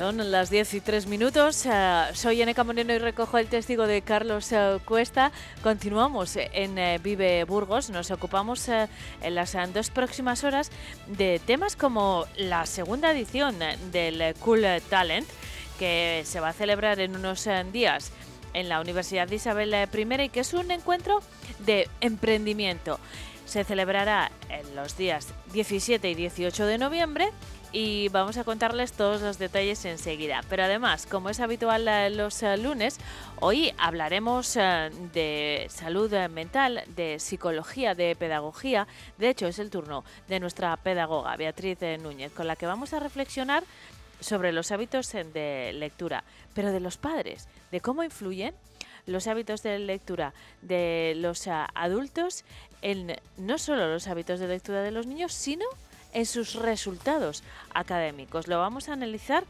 Son las 10 y 3 minutos. Eh, soy Eneca Moreno y recojo el testigo de Carlos eh, Cuesta. Continuamos en eh, Vive Burgos. Nos ocupamos en las dos próximas horas de temas como la segunda edición del Cool Talent, que se va a celebrar en unos días en la Universidad de Isabel I y que es un encuentro de emprendimiento. Se celebrará en los días 17 y 18 de noviembre y vamos a contarles todos los detalles enseguida. Pero además, como es habitual eh, los eh, lunes, hoy hablaremos eh, de salud mental, de psicología, de pedagogía. De hecho, es el turno de nuestra pedagoga, Beatriz Núñez, con la que vamos a reflexionar sobre los hábitos de lectura, pero de los padres, de cómo influyen los hábitos de lectura de los adultos en no solo los hábitos de lectura de los niños, sino en sus resultados académicos. Lo vamos a analizar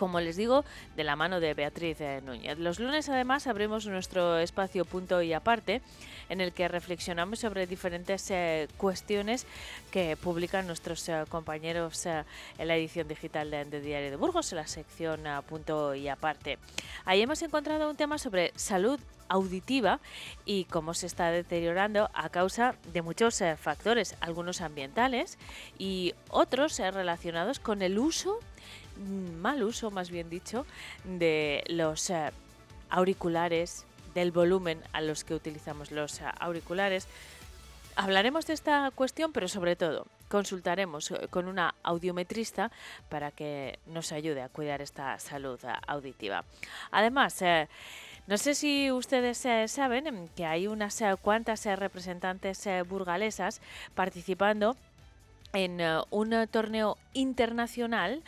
como les digo, de la mano de Beatriz eh, Núñez. Los lunes además abrimos nuestro espacio punto y aparte en el que reflexionamos sobre diferentes eh, cuestiones que publican nuestros eh, compañeros en la edición digital de, Diario de Burgos, en la sección punto y aparte. Ahí hemos encontrado un tema sobre salud auditiva y cómo se está deteriorando a causa de muchos eh, factores, algunos ambientales y otros eh, relacionados con el uso, mal uso más bien dicho, de los eh, auriculares, del volumen a los que utilizamos los auriculares. Hablaremos de esta cuestión, pero sobre todo consultaremos con una audiometrista para que nos ayude a cuidar esta salud auditiva. Además, no sé si ustedes eh, saben que hay unas eh, cuantas eh, representantes burgalesas participando en un torneo internacional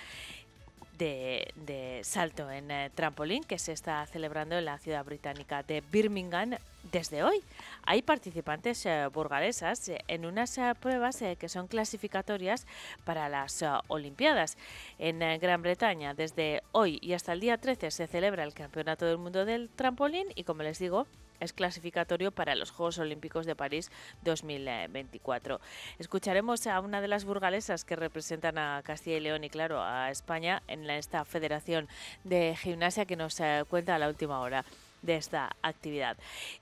de, salto en eh, trampolín que se está celebrando en la ciudad británica de Birmingham desde hoy. Hay participantes eh, burgalesas eh, en unas pruebas que son clasificatorias para las Olimpiadas. En Gran Bretaña, desde hoy y hasta el día 13 se celebra el Campeonato del Mundo del Trampolín y como les digo, es clasificatorio para los Juegos Olímpicos de París 2024. Escucharemos a una de las burgalesas que representan a Castilla y León y claro a España en esta Federación de Gimnasia que nos eh, cuenta a la última hora de esta actividad.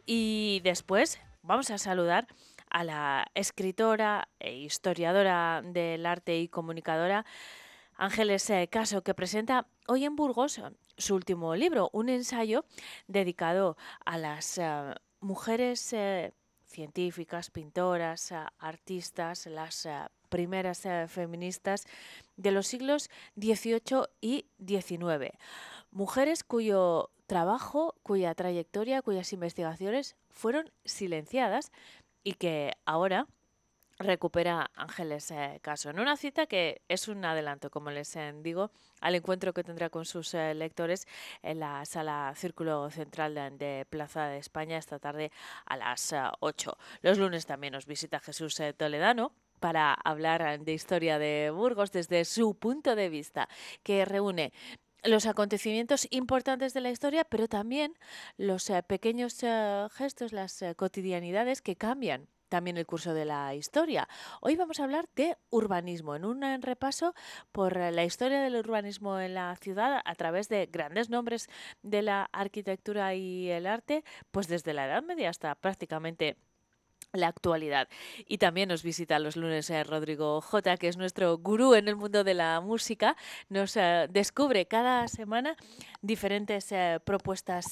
Y después vamos a saludar a la escritora e historiadora del arte y comunicadora Ángeles eh, Caso, que presenta hoy en Burgos su último libro, un ensayo dedicado a las eh, mujeres eh, científicas, pintoras, artistas, las primeras feministas de los siglos XVIII y XIX. Mujeres cuyo trabajo, cuya trayectoria, cuyas investigaciones fueron silenciadas y que ahora recupera Ángeles eh, Caso en una cita que es un adelanto, como les eh, digo, al encuentro que tendrá con sus eh, lectores en la sala Círculo Central de, Plaza de España esta tarde a las 8. Los lunes también nos visita Jesús Toledano para hablar de historia de Burgos desde su punto de vista, que reúne los acontecimientos importantes de la historia, pero también los pequeños gestos, las cotidianidades que cambian también el curso de la historia. Hoy vamos a hablar de urbanismo, en un repaso por la historia del urbanismo en la ciudad a través de grandes nombres de la arquitectura y el arte, pues desde la Edad Media hasta prácticamente la actualidad. Y también nos visita los lunes eh, Rodrigo J, que es nuestro gurú en el mundo de la música. Nos eh, descubre cada semana diferentes eh, propuestas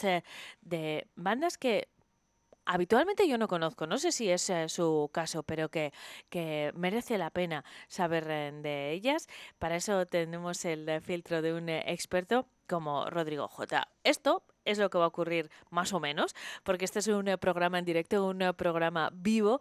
de bandas que habitualmente yo no conozco, no sé si es eh, su caso, pero que, que, merece la pena saber eh, de ellas. Para eso tenemos el eh, filtro de un experto como Rodrigo J. Esto es lo que va a ocurrir más o menos, porque este es un programa en directo, un programa vivo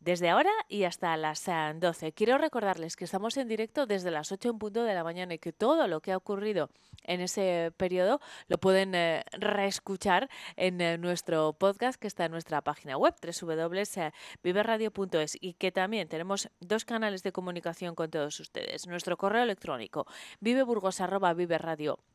desde ahora y hasta las 12. Eh, Quiero recordarles que estamos en directo desde las 8 en punto de la mañana y que todo lo que ha ocurrido en ese periodo lo pueden eh, reescuchar en eh, nuestro podcast que está en nuestra página web www.viveradio.es y que también tenemos dos canales de comunicación con todos ustedes. Nuestro correo electrónico viveburgos.viveradio.es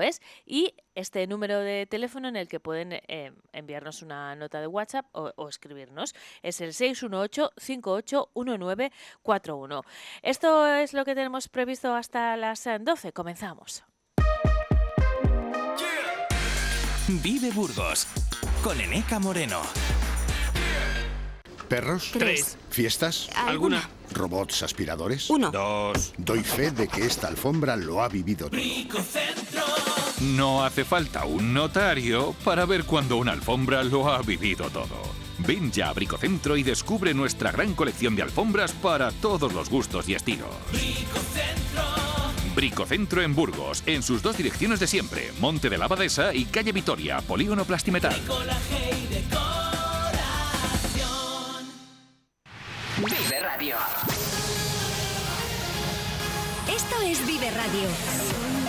es y este número de teléfono en el que pueden eh, enviarnos una nota de WhatsApp o, escribirnos es el 618-581941. Esto es lo que tenemos previsto hasta las 12. Comenzamos. Vive Burgos con Eneca Moreno. ¿Perros? Tres. ¿Fiestas? ¿Alguna? ¿Robots aspiradores? Uno. Dos. Doy fe de que esta alfombra lo ha vivido todo. No hace falta un notario para ver cuando una alfombra lo ha vivido todo. Ven ya a Bricocentro y descubre nuestra gran colección de alfombras para todos los gustos y estilos. Bricocentro en Burgos, en sus dos direcciones de siempre, Monte de la Abadesa y Calle Vitoria, Polígono Plastimetal. Vive Radio. Esto es Vive Radio.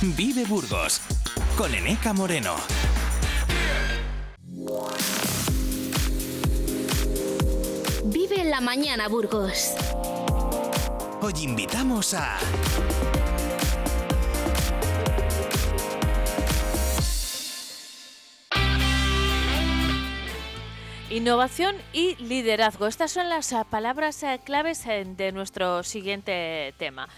Vive Burgos con Eneca Moreno. Vive la mañana, Burgos. Hoy invitamos a Innovación y liderazgo. Estas son las palabras eh, claves eh, de nuestro siguiente tema.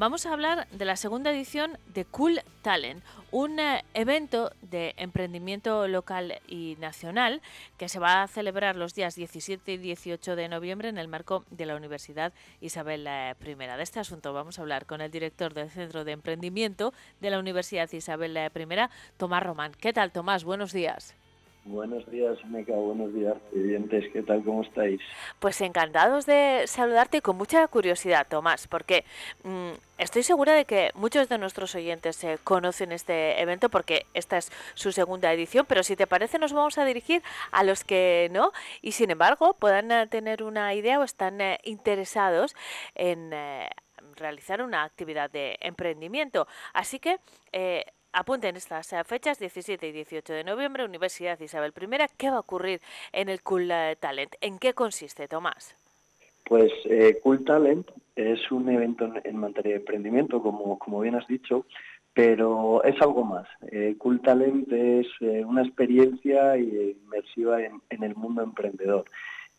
Vamos a hablar de la segunda edición de Cool Talent, un evento de emprendimiento local y nacional que se va a celebrar los días 17 y 18 de noviembre en el marco de la Universidad Isabel I. De este asunto vamos a hablar con el director del Centro de Emprendimiento de la Universidad Isabel I, Tomás Román. ¿Qué tal, Tomás? Buenos días. Buenos días, Meca. Buenos días, oyentes. ¿Qué tal? ¿Cómo estáis? Pues encantados de saludarte y con mucha curiosidad, Tomás, porque mm, estoy segura de que muchos de nuestros oyentes eh, conocen este evento porque esta es su segunda edición, pero si te parece nos vamos a dirigir a los que no y sin embargo puedan eh, tener una idea o están eh, interesados en realizar una actividad de emprendimiento. Así que Apunten estas eh, fechas, 17 y 18 de noviembre, Universidad Isabel I. ¿Qué va a ocurrir en el Cool eh, Talent? ¿En qué consiste, Tomás? Pues eh, Cool Talent es un evento en, materia de emprendimiento, como, como bien has dicho, pero es algo más. cool Talent es una experiencia inmersiva en, el mundo emprendedor.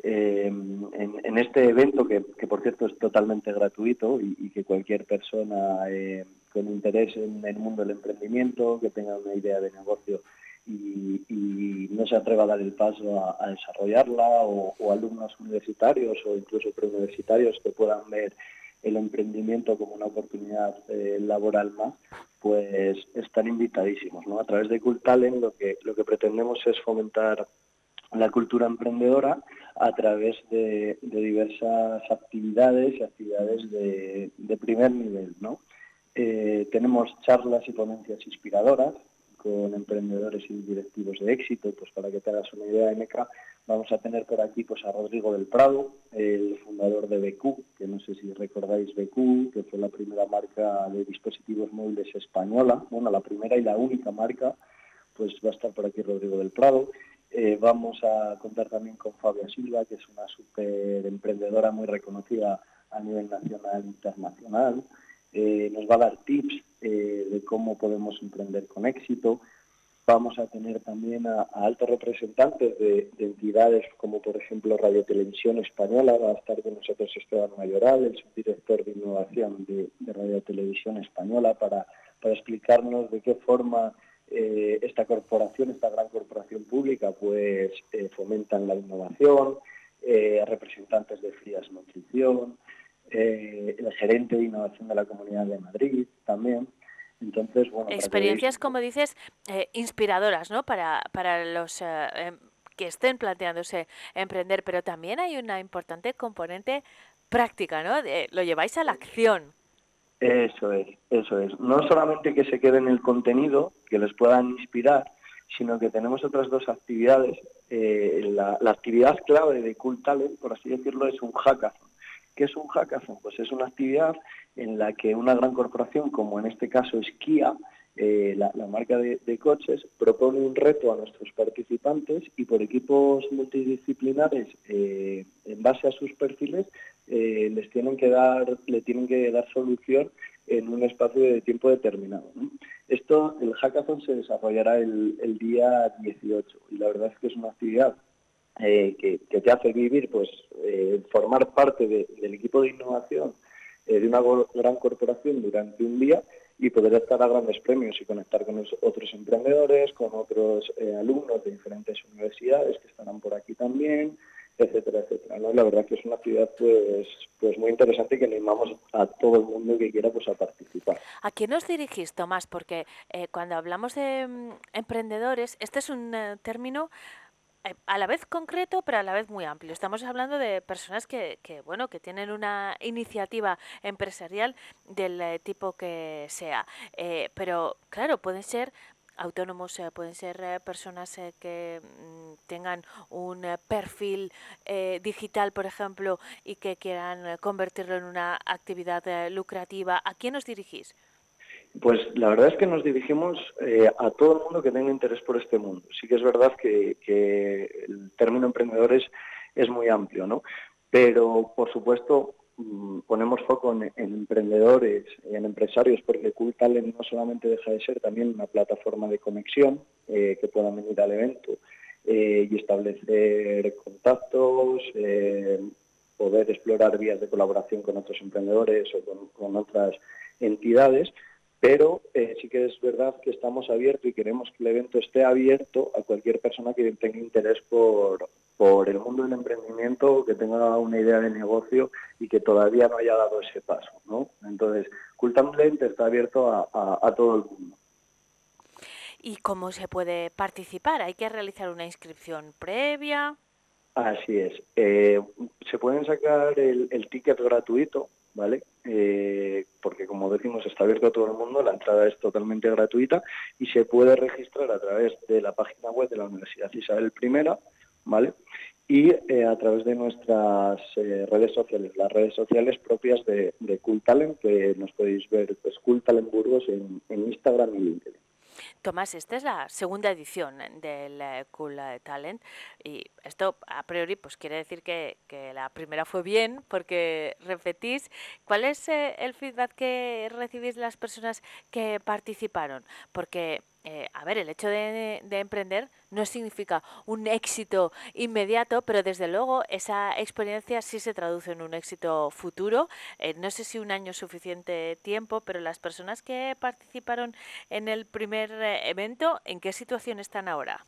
En, este evento, que, por cierto es totalmente gratuito y, que cualquier persona con interés en el mundo del emprendimiento, que tenga una idea de negocio y, no se atreva a dar el paso a, desarrollarla, o, alumnos universitarios o incluso preuniversitarios que puedan ver el emprendimiento como una oportunidad eh, laboral más, pues están invitadísimos. ¿no? A través de Cultalen lo que, lo que pretendemos es fomentar la cultura emprendedora a través de, diversas actividades y actividades de, de primer nivel, ¿no? Eh, tenemos charlas y ponencias inspiradoras con emprendedores y directivos de éxito, pues para que te hagas una idea, MK, vamos a tener por aquí pues a Rodrigo del Prado, el fundador de BQ, que no sé si recordáis BQ, que fue la primera marca de dispositivos móviles española, bueno, la primera y la única marca, pues va a estar por aquí Rodrigo del Prado. Eh, vamos a contar también con Fabia Silva, que es una súper emprendedora muy reconocida a nivel nacional e internacional. Eh, nos va a dar tips eh, de cómo podemos emprender con éxito. Vamos a tener también a, altos representantes de, entidades como por ejemplo Radio Televisión Española, va a estar con nosotros Esteban Mayoral, el subdirector de innovación de, Radio Televisión Española, para, explicarnos de qué forma eh, esta corporación, esta gran corporación pública, pues fomentan la innovación, representantes de Frías Nutrición, eh, el gerente de innovación de la Comunidad de Madrid también. Entonces, bueno, Experiencias, como dices, eh, inspiradoras, ¿no? Para, para los eh, em, que estén planteándose emprender, pero también hay una importante componente práctica, ¿no? lo lleváis a la acción. Eso es, eso es. No solamente que se quede en el contenido, que les puedan inspirar, sino que tenemos otras dos actividades. Eh, la, actividad clave de Cool Talent, por así decirlo, es un hackathon. ¿Qué es un hackathon? Pues es una actividad en la que una gran corporación, como en este caso es Kia, eh, la, marca de, coches, propone un reto a nuestros participantes y por equipos multidisciplinares, eh, en base a sus perfiles, les tienen que dar, le tienen que dar solución en un espacio de tiempo determinado. Esto, el hackathon se desarrollará el, día 18 y la verdad es que es una actividad eh, que, te hace vivir, pues eh, formar parte del equipo de innovación eh, de una gran corporación durante un día y poder estar a grandes premios y conectar con otros emprendedores, con otros alumnos de diferentes universidades que estarán por aquí también, etcétera, etcétera. La verdad que es una actividad pues, pues muy interesante que animamos a todo el mundo que quiera pues a participar. ¿A quién nos dirigís, Tomás? Porque eh, cuando hablamos de mm, emprendedores, este es un eh, término eh, a la vez concreto, pero a la vez muy amplio. Estamos hablando de personas que, que bueno, que tienen una iniciativa empresarial del tipo que sea. pero claro, pueden ser autónomos eh, pueden ser eh, personas eh, que mm, tengan un perfil digital, por ejemplo, y que quieran convertirlo en una actividad lucrativa. ¿A quién os dirigís? Pues la verdad es que nos dirigimos a todo el mundo que tenga interés por este mundo. Sí que es verdad que, el término emprendedores es muy amplio, ¿no? Pero, por supuesto, Mm, ponemos foco en, emprendedores y en empresarios porque Cool Talent no solamente deja de ser también una plataforma de conexión eh, que puedan venir al evento eh, y establecer contactos, eh, poder explorar vías de colaboración con otros emprendedores o con, otras entidades, pero sí que es verdad que estamos abiertos y queremos que el evento esté abierto a cualquier persona que tenga interés por, por el mundo del emprendimiento, que tenga una idea de negocio y que todavía no haya dado ese paso. ¿no? Entonces, Cultamblend está abierto a, todo el mundo. ¿Y cómo se puede participar? ¿Hay que realizar una inscripción previa? Así es. Eh, se pueden sacar el, ticket gratuito, ¿vale? Eh, porque como decimos está abierto a todo el mundo, la entrada es totalmente gratuita y se puede registrar a través de la página web de la Universidad Isabel I ¿vale? Y eh, a través de nuestras eh, redes sociales, las redes sociales propias de, de Cool Talent, que nos podéis ver, pues Cool Talent Burgos en, Instagram y LinkedIn. Tomás, esta es la segunda edición del eh, Cool Talent y esto a priori pues quiere decir que, que la primera fue bien porque repetís. ¿Cuál es el feedback que recibís de las personas que participaron? Porque eh, a ver, el hecho de, emprender no significa un éxito inmediato, pero desde luego esa experiencia sí se traduce en un éxito futuro. Eh, no sé si un año es suficiente tiempo, pero las personas que participaron en el primer eh, evento, ¿en qué situación están ahora?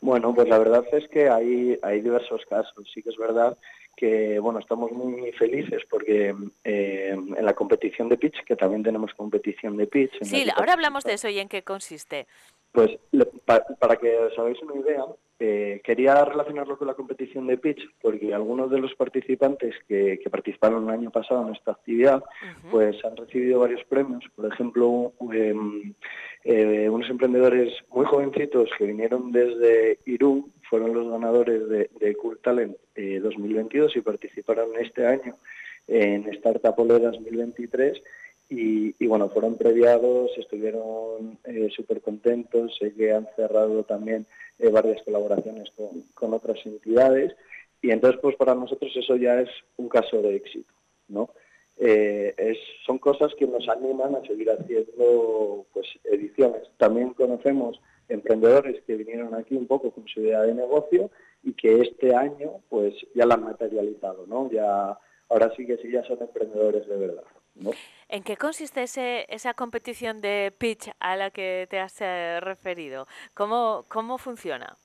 Bueno, pues la verdad es que hay, hay diversos casos. Sí que es verdad que bueno estamos muy felices porque eh, en la competición de pitch que también tenemos competición de pitch sí ahora hablamos de eso y en qué consiste. Pues para que os hagáis una idea eh, quería relacionarlo con la competición de pitch porque algunos de los participantes que, participaron el año pasado en esta actividad pues han recibido varios premios. Por ejemplo em, eh, unos emprendedores muy jovencitos que vinieron desde Irún fueron los ganadores de, de Cool Talent 2022 eh, y participaron este año en Startup Ole 2023 y, bueno, fueron previados, estuvieron eh, súper contentos, sé que han cerrado también eh, varias colaboraciones con, otras entidades y entonces pues para nosotros eso ya es un caso de éxito, ¿no? es, son cosas que nos animan a seguir haciendo pues ediciones. También conocemos emprendedores que vinieron aquí un poco con su idea de negocio y que este año pues ya la han materializado, ¿no? Ya ahora sí que sí ya son emprendedores de verdad. ¿En qué consiste ese, esa competición de pitch a la que te has eh, referido? ¿Cómo, ¿Cómo funciona?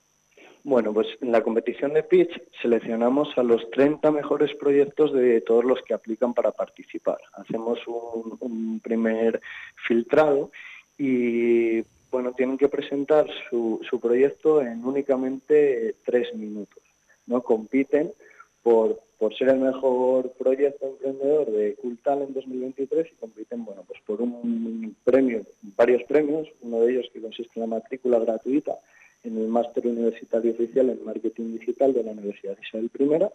Bueno, pues en la competición de pitch seleccionamos a los 30 mejores proyectos de todos los que aplican para participar. Hacemos un, un primer filtrado y bueno, tienen que presentar su, proyecto en únicamente tres minutos. ¿no? Compiten por por ser el mejor proyecto emprendedor de Cultal en 2023 y compiten bueno, pues por un premio, varios premios, uno de ellos que consiste en la matrícula gratuita en el máster universitario oficial en marketing digital de la Universidad Isabel I,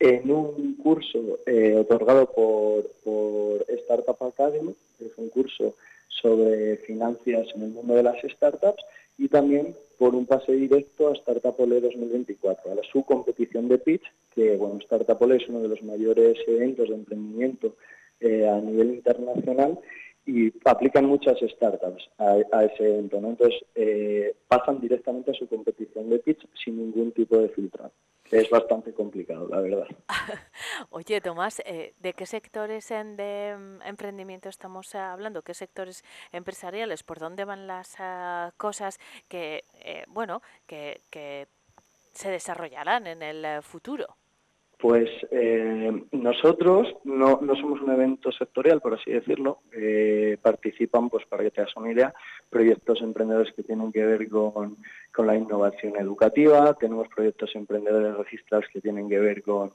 en un curso eh, otorgado por, por Startup Academy, que es un curso sobre finanzas en el mundo de las startups, y también por un pase directo a Startup Ole 2024, a la su competición de pitch, que bueno, Startup Ole es uno de los mayores eventos de emprendimiento eh, a nivel internacional y aplican muchas startups a, ese evento, ¿no? Entonces eh, pasan directamente a su competición de pitch sin ningún tipo de filtro. Es bastante complicado, la verdad. Oye, Tomás, eh, ¿de qué sectores en de mm, emprendimiento estamos hablando? ¿Qué sectores empresariales? ¿Por dónde van las ah, cosas que, eh, bueno, que, que se desarrollarán en el futuro? Pues eh, nosotros no, no, somos un evento sectorial, por así decirlo. Eh, participan, pues para que te hagas una idea, proyectos emprendedores que tienen que ver con, con, la innovación educativa, tenemos proyectos emprendedores registrados que tienen que ver con,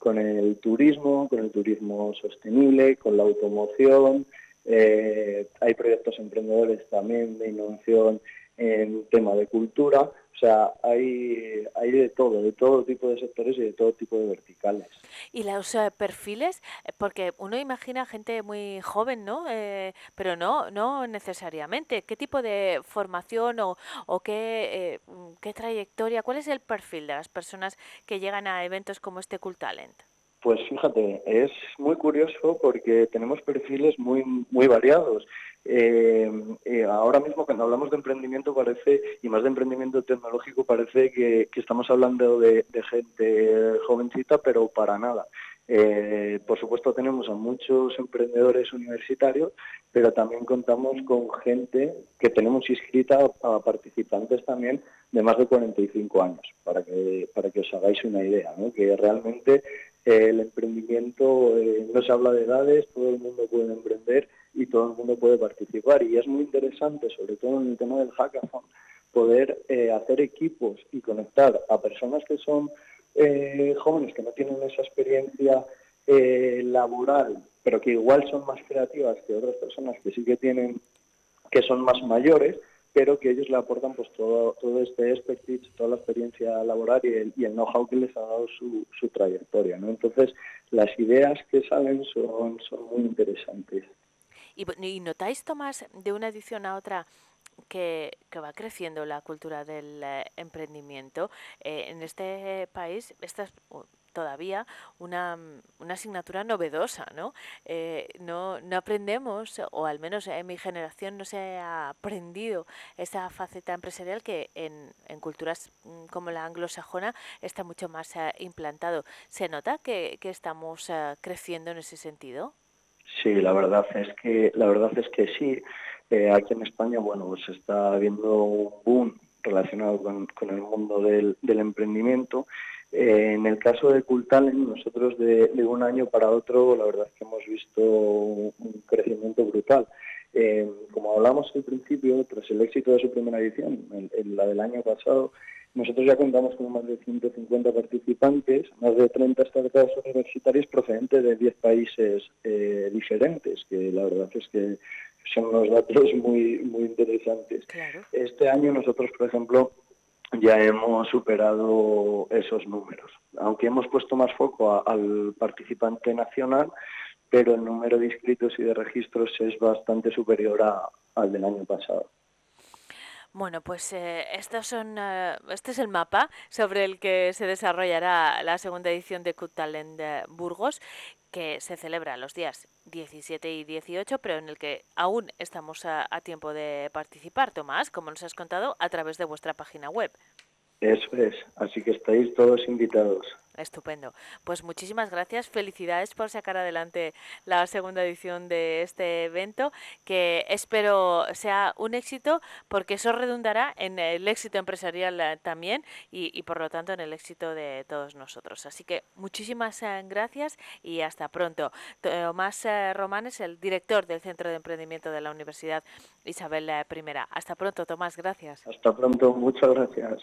con el turismo, con el turismo sostenible, con la automoción. Eh, hay proyectos emprendedores también de innovación en tema de cultura. O sea, hay, hay de todo, de todo tipo de sectores y de todo tipo de verticales. ¿Y los eh, perfiles? Eh, porque uno imagina gente muy joven, ¿no? Eh, pero no, no necesariamente. ¿Qué tipo de formación o, o qué, qué trayectoria? ¿Cuál es el perfil de las personas que llegan a eventos como este Cool Talent? Pues fíjate, es muy curioso porque tenemos perfiles muy, muy variados. Eh, eh, ahora mismo cuando hablamos de emprendimiento parece, y más de emprendimiento tecnológico, parece que, estamos hablando de, gente jovencita, pero para nada. Eh, por supuesto tenemos a muchos emprendedores universitarios, pero también contamos con gente que tenemos inscrita a participantes también de más de 45 años, para que, para que os hagáis una idea, que realmente el emprendimiento no se habla de edades, todo el mundo puede emprender y todo el mundo puede participar. Y es muy interesante, sobre todo en el tema del hackathon, poder eh, hacer equipos y conectar a personas que son eh, jóvenes, que no tienen esa experiencia eh, laboral, pero que igual son más creativas que otras personas que sí que tienen, que son más mayores, pero que ellos le aportan pues todo, todo este expertise, toda la experiencia laboral y el, el know-how que les ha dado su, su trayectoria. ¿no? Entonces, las ideas que salen son, son muy interesantes. Y, notáis, Tomás, de una edición a otra que, va creciendo la cultura del eh, emprendimiento. Eh, en este país, esta es todavía una, una asignatura novedosa, ¿no? Eh, ¿no? No aprendemos, o al menos en mi generación no se ha aprendido esa faceta empresarial que en, en culturas mm, como la anglosajona está mucho más implantado. ¿Se nota que, que estamos creciendo en ese sentido? Sí, la verdad es que la verdad es que sí. Eh, aquí en España, bueno, pues está habiendo un boom relacionado con, el mundo del, emprendimiento. Eh, en el caso de Cultalen, nosotros de, un año para otro, la verdad es que hemos visto un crecimiento brutal. Eh, como hablamos al principio, tras el éxito de su primera edición, la del año pasado, nosotros ya contamos con más de 150 participantes, más de 30 startups universitarias procedentes de 10 países eh, diferentes, que la verdad es que son unos datos muy, muy interesantes. Este año nosotros, por ejemplo, ya hemos superado esos números, aunque hemos puesto más foco al participante nacional, pero el número de inscritos y de registros es bastante superior al del año pasado. Bueno, pues eh, estos son, eh, este es el mapa sobre el que se desarrollará la segunda edición de Cut Talent Burgos, que se celebra los días 17 y 18, pero en el que aún estamos a tiempo de participar, Tomás, como nos has contado, a través de vuestra página web. Eso es, así que estáis todos invitados. Estupendo. Pues muchísimas gracias. Felicidades por sacar adelante la segunda edición de este evento, que espero sea un éxito, porque eso redundará en el éxito empresarial eh, también y, por lo tanto en el éxito de todos nosotros. Así que muchísimas eh, gracias y hasta pronto. Tomás eh, Román es el director del Centro de Emprendimiento de la Universidad Isabel I. Hasta pronto, Tomás. Gracias. Hasta pronto. Muchas gracias.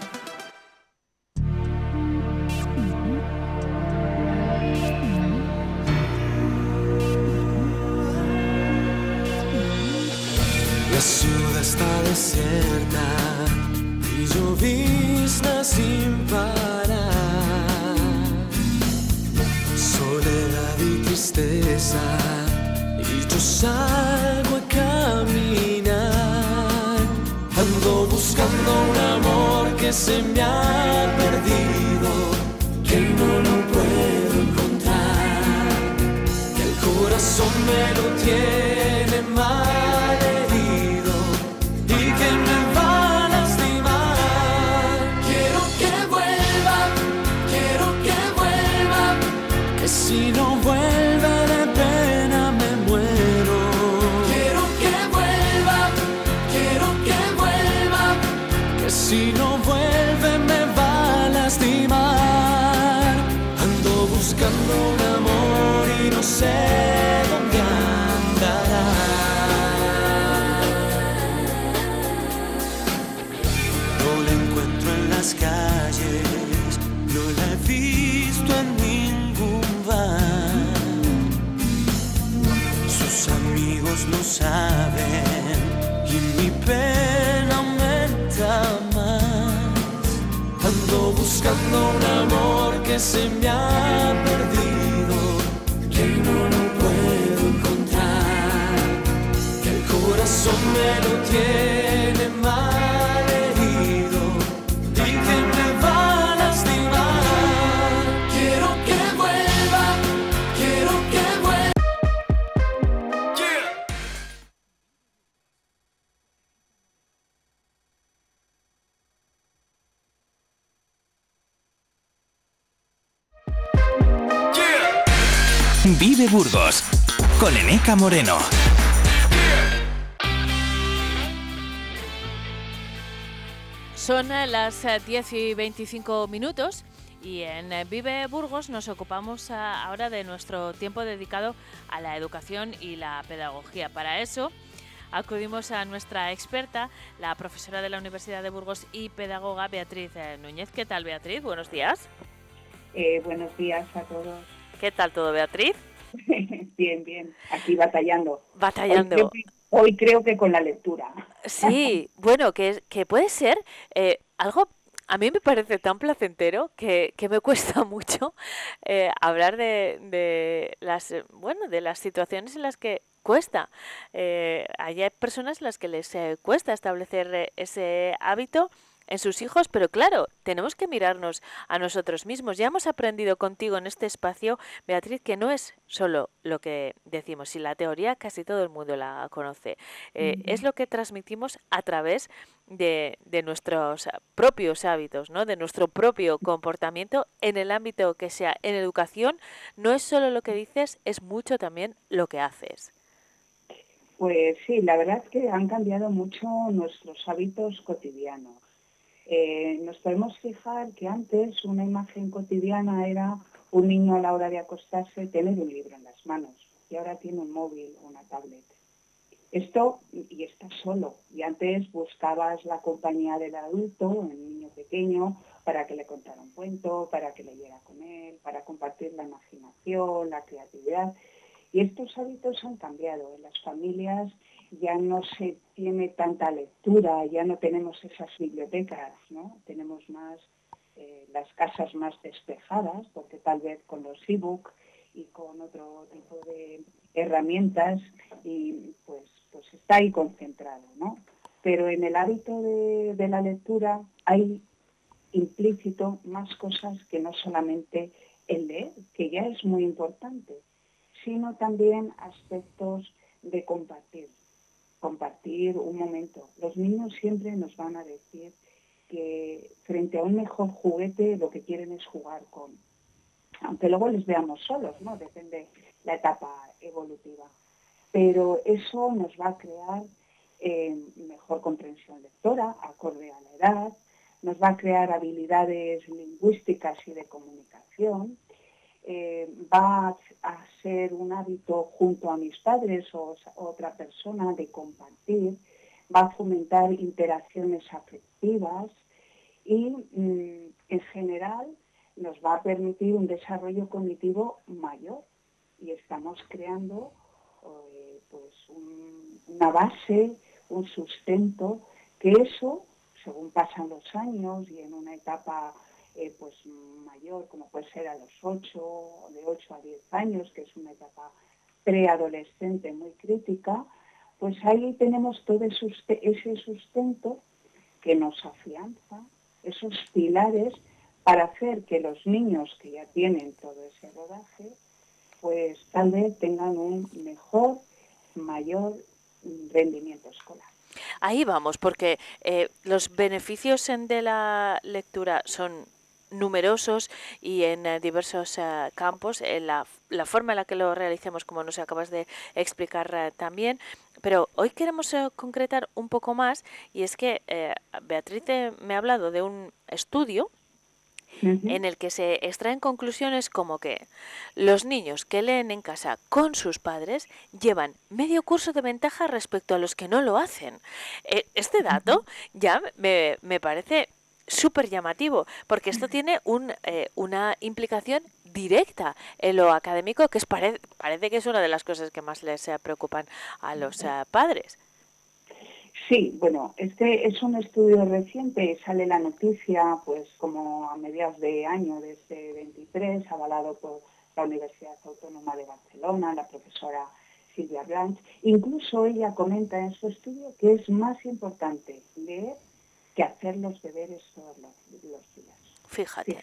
La ciudad está desierta y llovizna sin parar. Soledad y tristeza y yo salgo a caminar. Ando buscando un amor que se me ha perdido, que no lo puedo encontrar. Que el corazón me lo tiene Moreno. Son eh, las eh, 10 y 25 minutos y en eh, Vive Burgos nos ocupamos ah, ahora de nuestro tiempo dedicado a la educación y la pedagogía. Para eso acudimos a nuestra experta, la profesora de la Universidad de Burgos y pedagoga Beatriz eh, Núñez. ¿Qué tal Beatriz? Buenos días. Eh, buenos días a todos. ¿Qué tal todo Beatriz? bien, bien. Aquí batallando. Batallando. Hoy creo que, hoy creo que con la lectura. Sí, bueno, que, que puede ser eh, algo, a mí me parece tan placentero que, que me cuesta mucho eh, hablar de, de las, bueno, de las situaciones en las que cuesta. Eh, hay personas a las que les eh, cuesta establecer eh, ese hábito en sus hijos, pero claro, tenemos que mirarnos a nosotros mismos. Ya hemos aprendido contigo en este espacio, Beatriz, que no es solo lo que decimos, y la teoría casi todo el mundo la conoce. Eh. Es lo que transmitimos a través de, de nuestros propios hábitos, ¿no? de nuestro propio comportamiento en el ámbito que sea. En educación no es solo lo que dices, es mucho también lo que haces. Pues sí, la verdad es que han cambiado mucho nuestros hábitos cotidianos. Eh, nos podemos fijar que antes una imagen cotidiana era un niño a la hora de acostarse tener un libro en las manos y ahora tiene un móvil o una tablet. Esto, y está solo, y antes buscabas la compañía del adulto, el niño pequeño, para que le contara un cuento, para que leyera con él, para compartir la imaginación, la creatividad. Y estos hábitos han cambiado. En las familias ya no se tiene tanta lectura, ya no tenemos esas bibliotecas, ¿no? Tenemos más eh, las casas más despejadas, porque tal vez con los e-book y con otro tipo de herramientas, y pues, pues está ahí concentrado, ¿no? Pero en el hábito de, de la lectura hay implícito más cosas que no solamente el leer, que ya es muy importante, sino también aspectos de compartir, compartir un momento. Los niños siempre nos van a decir que frente a un mejor juguete lo que quieren es jugar con, aunque luego les veamos solos, ¿no? Depende la etapa evolutiva. Pero eso nos va a crear eh, mejor comprensión lectora, acorde a la edad, nos va a crear habilidades lingüísticas y de comunicación, eh, va a ser un hábito junto a mis padres o otra persona de compartir, va a fomentar interacciones afectivas y mm, en general nos va a permitir un desarrollo cognitivo mayor. Y estamos creando eh, pues una base, un sustento, que eso, según pasan los años y en una etapa eh, pues mayor, como puede ser a los 8, de 8 a 10 años, que es una etapa preadolescente muy crítica, pues ahí tenemos todo ese sustento que nos afianza, esos pilares para hacer que los niños que ya tienen todo ese rodaje, pues tal vez tengan un mejor, mayor rendimiento escolar. Ahí vamos, porque eh, los beneficios de la lectura son numerosos y en eh, diversos eh, campos, en la, forma en la que lo realicemos, como nos acabas de explicar también. Pero hoy queremos concretar un poco más y es que Beatriz me ha hablado de un estudio en el que se extraen conclusiones como que los niños que leen en casa con sus padres llevan medio curso de ventaja respecto a los que no lo hacen. Este dato ya me, me parece súper llamativo, porque esto tiene un, eh, una implicación directa en lo académico, que es parece que es una de las cosas que más les eh, preocupan a los eh, padres. Sí, bueno, este es un estudio reciente, sale la noticia pues como a mediados de año de este 23, avalado por la Universidad Autónoma de Barcelona, la profesora Silvia Blanch. Incluso ella comenta en su estudio que es más importante leer que hacer los deberes todos los, días. Fíjate.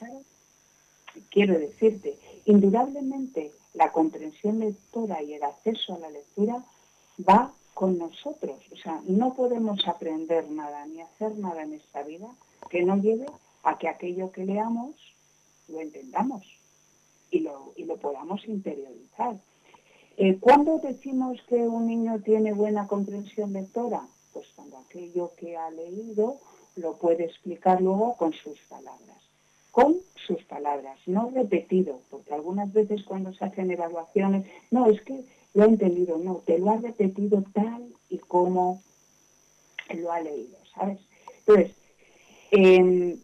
quiero decirte, indudablemente la comprensión lectora y el acceso a la lectura va con nosotros. O sea, no podemos aprender nada ni hacer nada en esta vida que no lleve a que aquello que leamos lo entendamos y lo, y lo podamos interiorizar. Eh, ¿Cuándo decimos que un niño tiene buena comprensión lectora? Pues cuando aquello que ha leído lo puede explicar luego con sus palabras. Con sus palabras, no repetido, porque algunas veces cuando se hacen evaluaciones, no, es que lo ha entendido, no, te lo ha repetido tal y como lo ha leído, ¿sabes? Entonces, em,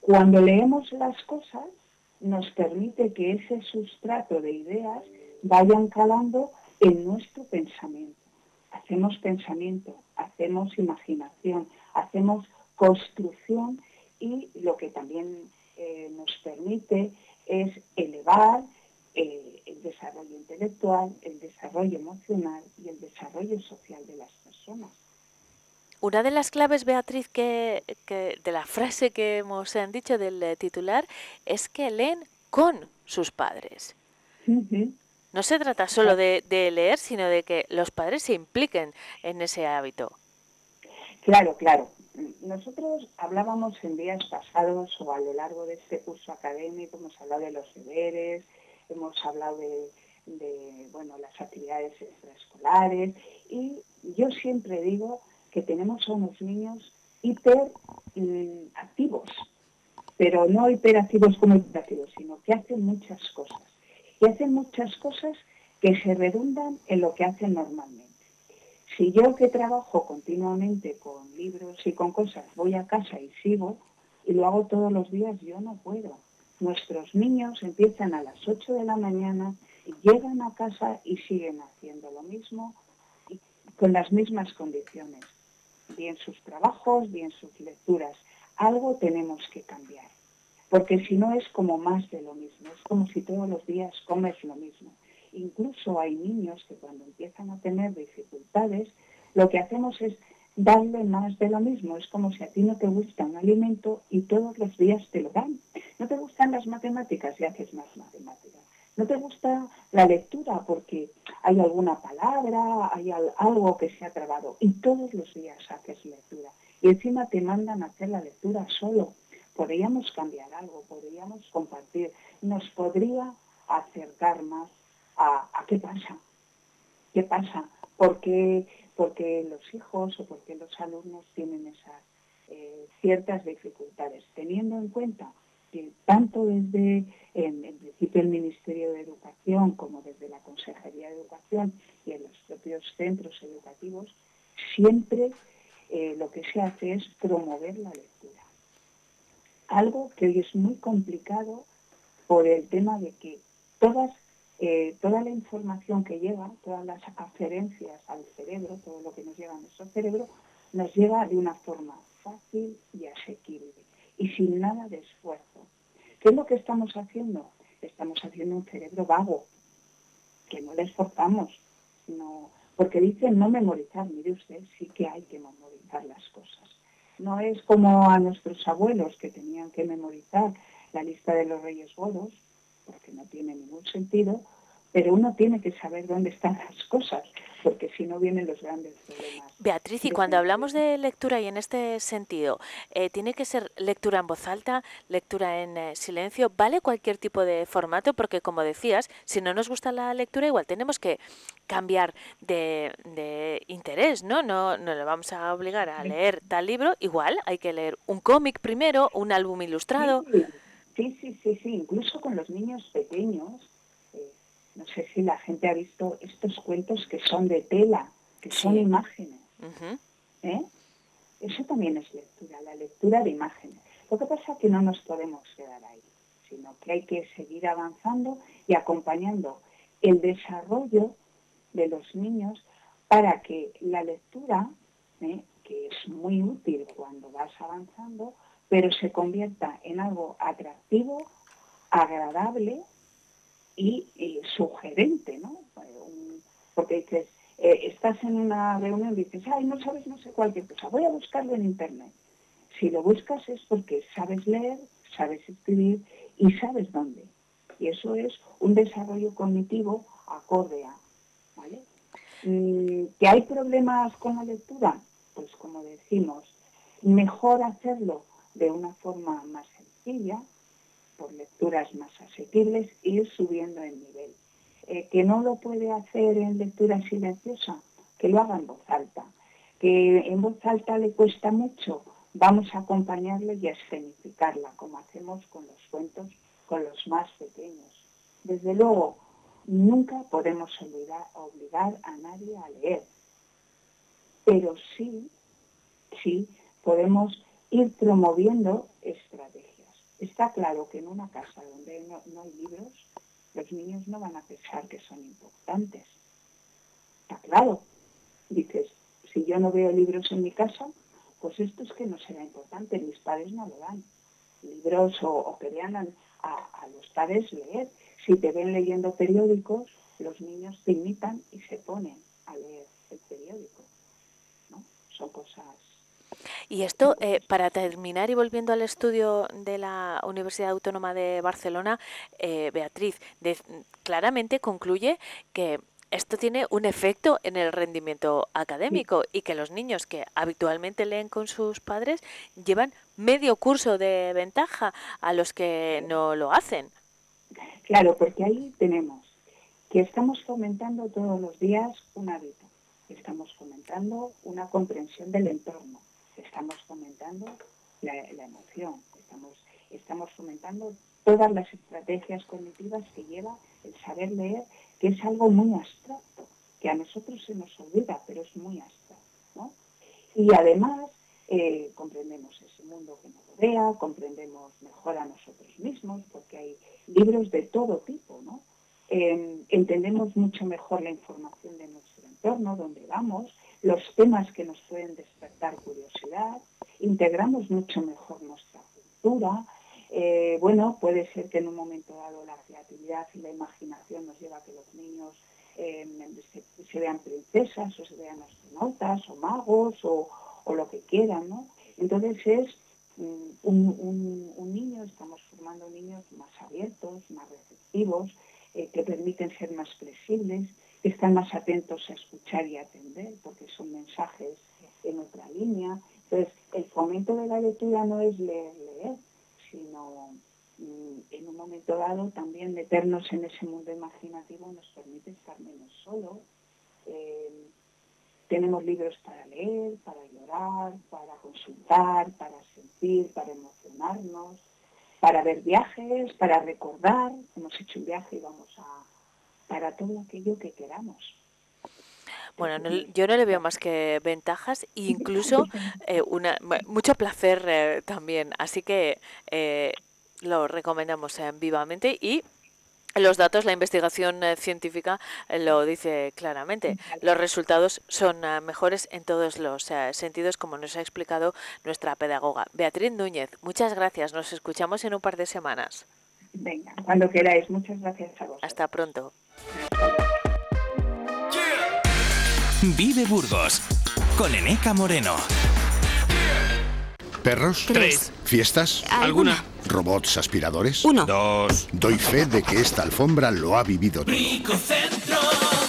cuando leemos las cosas, nos permite que ese sustrato de ideas vayan calando en nuestro pensamiento. Hacemos pensamiento, hacemos imaginación, hacemos construcción y lo que también eh, nos permite es elevar eh, el desarrollo intelectual, el desarrollo emocional y el desarrollo social de las personas. Una de las claves, Beatriz, que, de la frase que hemos eh, dicho del titular es que leen con sus padres. No se trata solo de, de, leer, sino de que los padres se impliquen en ese hábito. Claro, claro. Nosotros hablábamos en días pasados o a lo largo de este curso académico, hemos hablado de los deberes, hemos hablado de, bueno, las actividades extraescolares y yo siempre digo que tenemos a unos niños hiper mm, activos, pero no hiperactivos como hiperactivos, sino que hacen muchas cosas. Y hacen muchas cosas que se redundan en lo que hacen normalmente. Si yo que trabajo continuamente con libros y con cosas, voy a casa y sigo y lo hago todos los días, yo no puedo. Nuestros niños empiezan a las 8 de la mañana, llegan a casa y siguen haciendo lo mismo con las mismas condiciones, bien sus trabajos, bien sus lecturas. Algo tenemos que cambiar, porque si no es como más de lo mismo, es como si todos los días comes lo mismo. Incluso hay niños que cuando empiezan a tener dificultades, lo que hacemos es darle más de lo mismo. Es como si a ti no te gusta un alimento y todos los días te lo dan. No te gustan las matemáticas y haces más matemáticas. no te gusta la lectura porque hay alguna palabra, hay algo que se ha trabado y todos los días haces lectura y encima te mandan a hacer la lectura solo. Podríamos cambiar algo, podríamos compartir, nos podría acercar más a, qué pasa, qué pasa, porque porque los hijos o porque los alumnos tienen esas eh, ciertas dificultades, teniendo en cuenta que tanto desde en, principio el Ministerio de Educación como desde la Consejería de Educación y en los propios centros educativos, siempre eh, lo que se hace es promover la lectura. Algo que hoy es muy complicado por el tema de que todas, eh, toda la información que llega, todas las aferencias al cerebro, todo lo que nos llega a nuestro cerebro, nos llega de una forma fácil y asequible y sin nada de esfuerzo. ¿Qué es lo que estamos haciendo? Estamos haciendo un cerebro vago, que no le esforzamos, no, porque dicen no memorizar, mire usted, sí que hay que memorizar las cosas. No es como a nuestros abuelos que tenían que memorizar la lista de los reyes godos, porque no tiene ningún sentido, pero uno tiene que saber dónde están las cosas, porque si no vienen los grandes problemas. Beatriz, y cuando hablamos de lectura y en este sentido, eh, ¿tiene que ser lectura en voz alta, lectura en eh, silencio? ¿Vale cualquier tipo de formato? Porque como decías, si no nos gusta la lectura, igual tenemos que cambiar de, interés, ¿no? ¿no? No le vamos a obligar a leer tal libro, igual hay que leer un cómic primero, un álbum ilustrado. Sí, sí, sí, sí, incluso con los niños pequeños no sé si la gente ha visto estos cuentos que son de tela, que son imágenes. ¿eh? Eso también es lectura, la lectura de imágenes. Lo que pasa es que no nos podemos quedar ahí, sino que hay que seguir avanzando y acompañando el desarrollo de los niños para que la lectura, ¿eh? que es muy útil cuando vas avanzando, pero se convierta en algo atractivo, agradable y, sugerente, ¿no? porque dices, eh, estás en una reunión y dices, ay, no sabes no sé cualquier cosa, voy a buscarlo en Internet. Si lo buscas es porque sabes leer, sabes escribir y sabes dónde. Y eso es un desarrollo cognitivo acorde a. Mm, ¿Que hay problemas con la lectura? Pues como decimos, mejor hacerlo de una forma más sencilla, por lecturas más asequibles, ir subiendo el nivel. Eh, que no lo puede hacer en lectura silenciosa, que lo haga en voz alta. Que en voz alta le cuesta mucho, vamos a acompañarle y a escenificarla, como hacemos con los cuentos, con los más pequeños. Desde luego, nunca podemos obligar a nadie a leer, pero sí, sí podemos ir promoviendo estrategias Está claro que en una casa donde no, hay libros, los niños no van a pensar que son importantes. Está claro. Dices, si yo no veo libros en mi casa, pues esto es que no será importante, mis padres no lo dan. Libros o, que vean a, los padres leer. Si te ven leyendo periódicos, los niños te imitan y se ponen a leer el periódico. ¿no? Son cosas y esto, eh, para terminar y volviendo al estudio de la Universidad Autónoma de Barcelona, eh, Beatriz, claramente concluye que esto tiene un efecto en el rendimiento académico y que los niños que habitualmente leen con sus padres llevan medio curso de ventaja a los que no lo hacen. Claro, porque ahí tenemos que estamos fomentando todos los días un hábito, estamos fomentando una comprensión del entorno, estamos fomentando la, emoción, estamos, estamos fomentando todas las estrategias cognitivas que lleva el saber leer, que es algo muy abstracto, que a nosotros se nos olvida, pero es muy abstracto. Y además eh, comprendemos ese mundo que nos rodea, comprendemos mejor a nosotros mismos, porque hay libros de todo tipo, ¿no? Em, entendemos mucho mejor la información de nuestro entorno, donde vamos, los temas que nos pueden despertar curiosidad, integramos mucho mejor nuestra cultura. Eh, bueno, puede ser que en un momento dado la creatividad y la imaginación nos lleva a que los niños em, se, vean princesas o se vean astronautas o magos o, lo que quieran, ¿no? Entonces es mm, un, niño, estamos formando niños más abiertos, más receptivos, eh, que permiten ser más flexibles, están más atentos a escuchar y atender, porque son mensajes en otra línea. Entonces, el fomento de la lectura no es leer, leer, sino mm, en un momento dado también meternos en ese mundo imaginativo nos permite estar menos solos. Eh, tenemos libros para leer, para llorar, para consultar, para sentir, para emocionarnos, para ver viajes, para recordar. Hemos hecho un viaje y vamos a... para todo aquello que queramos. Bueno, yo no le veo más que ventajas e incluso eh, una, mucho placer eh, también. Así que eh, lo recomendamos vivamente y los datos, la investigación científica lo dice claramente. Los resultados son mejores en todos los sentidos, como nos ha explicado nuestra pedagoga. Beatriz Núñez, muchas gracias. Nos escuchamos en un par de semanas. Venga, cuando queráis. Muchas gracias a vos. Hasta pronto. Vive Burgos con Eneca Moreno. ¿Perros? Tres. ¿Fiestas? ¿Alguna? ¿Robots aspiradores? Uno. Dos. Doy fe de que esta alfombra lo ha vivido todo.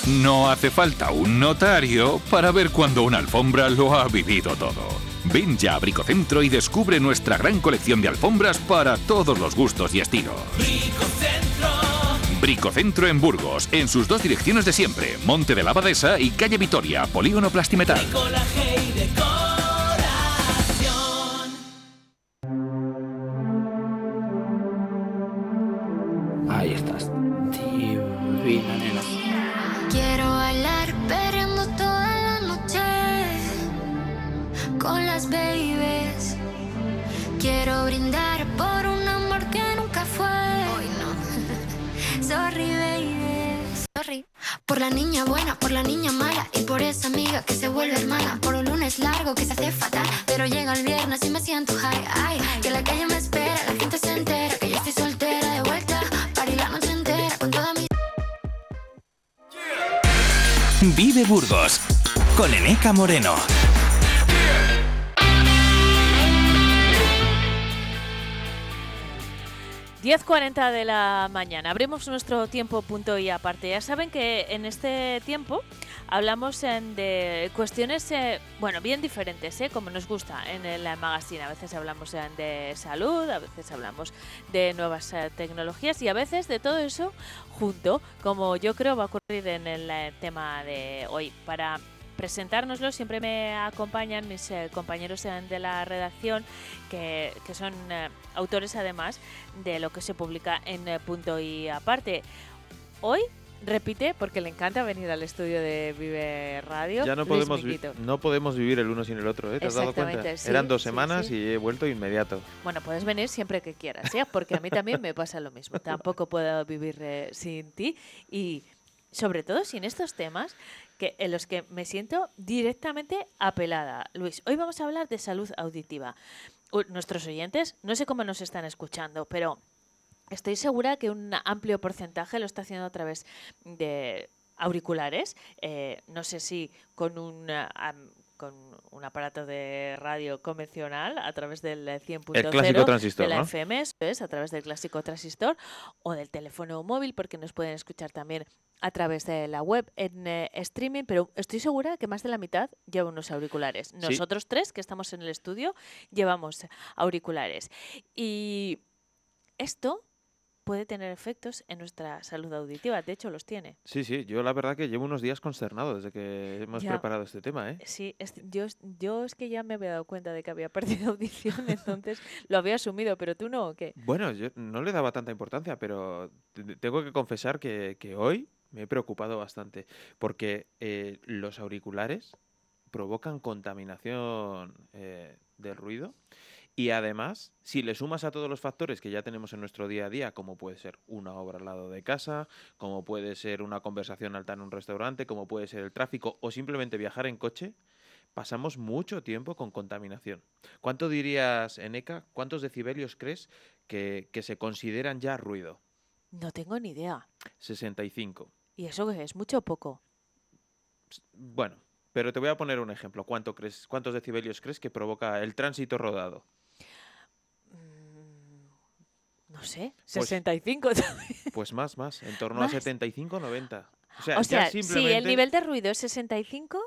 No hace falta un notario para ver cuando una alfombra lo ha vivido todo. Ven ya a Bricocentro y descubre nuestra gran colección de alfombras para todos los gustos y estilos. Bricocentro en Burgos, en sus dos direcciones de siempre, Monte de la Abadesa y Calle Vitoria, Polígono Plastimetal. Ahí estás. Divina, nena. Quiero bailar perreando toda la noche con las babies. Quiero brindar Por la niña buena, por la niña mala y por esa amiga que se vuelve hermana. Por un lunes largo que se hace fatal, pero llega el viernes y me siento high. Ay, que la calle me espera, la gente se entera que yo estoy soltera de vuelta. Para la noche entera con toda mi. Vive Burgos con Eneca Moreno. 10.40 de la mañana. Abrimos nuestro tiempo punto y aparte. Ya saben que en este tiempo hablamos en de cuestiones, eh, bueno, bien diferentes, ¿eh? como nos gusta en el magazine. A veces hablamos de salud, a veces hablamos de nuevas eh, tecnologías y a veces de todo eso junto, como yo creo va a ocurrir en el eh, tema de hoy. Para presentárnoslo siempre me acompañan mis eh, compañeros de la redacción que, que son eh, autores además de lo que se publica en eh, punto y aparte. Hoy repite porque le encanta venir al estudio de Vive Radio. Ya no podemos, vi- no podemos vivir el uno sin el otro, ¿eh? ¿Te has dado cuenta? Exactamente, sí, Eran dos sí, semanas sí. y he vuelto inmediato. Bueno, puedes venir siempre que quieras, ¿eh? porque a mí también me pasa lo mismo. Tampoco puedo vivir eh, sin ti y sobre todo sin estos temas que, en los que me siento directamente apelada. Luis, hoy vamos a hablar de salud auditiva. U- Nuestros oyentes, no sé cómo nos están escuchando, pero estoy segura que un amplio porcentaje lo está haciendo a través de auriculares. eh, no sé si con un, con un aparato de radio convencional a través del eh, 100.0 clásico transistor, de la ¿no? FM, es, a través del clásico transistor o del teléfono móvil, porque nos pueden escuchar también a través de la web en eh, streaming, pero estoy segura que más de la mitad lleva unos auriculares. Sí. Nosotros tres que estamos en el estudio llevamos auriculares. Y esto puede tener efectos en nuestra salud auditiva, de hecho los tiene. Sí, sí, yo la verdad que llevo unos días consternado desde que hemos Ya. preparado este tema, ¿eh? Sí, es- yo, es- yo es que ya me había dado cuenta de que había perdido audición, entonces lo había asumido, pero tú no, ¿o qué? Bueno, yo no le daba tanta importancia, pero te- tengo que confesar que, que hoy me he preocupado bastante, porque eh, los auriculares provocan contaminación eh, del ruido y además, si le sumas a todos los factores que ya tenemos en nuestro día a día, como puede ser una obra al lado de casa, como puede ser una conversación alta en un restaurante, como puede ser el tráfico o simplemente viajar en coche, pasamos mucho tiempo con contaminación. ¿Cuánto dirías, Eneca, cuántos decibelios crees que, que se consideran ya ruido? No tengo ni idea. 65. ¿Y eso qué es? ¿Mucho o poco? Bueno, pero te voy a poner un ejemplo. ¿Cuánto crees, ¿Cuántos decibelios crees que provoca el tránsito rodado? No sé, 65 Pues más, más, en torno a 75, 90. O sea, O ya sea, si el nivel de ruido es 65,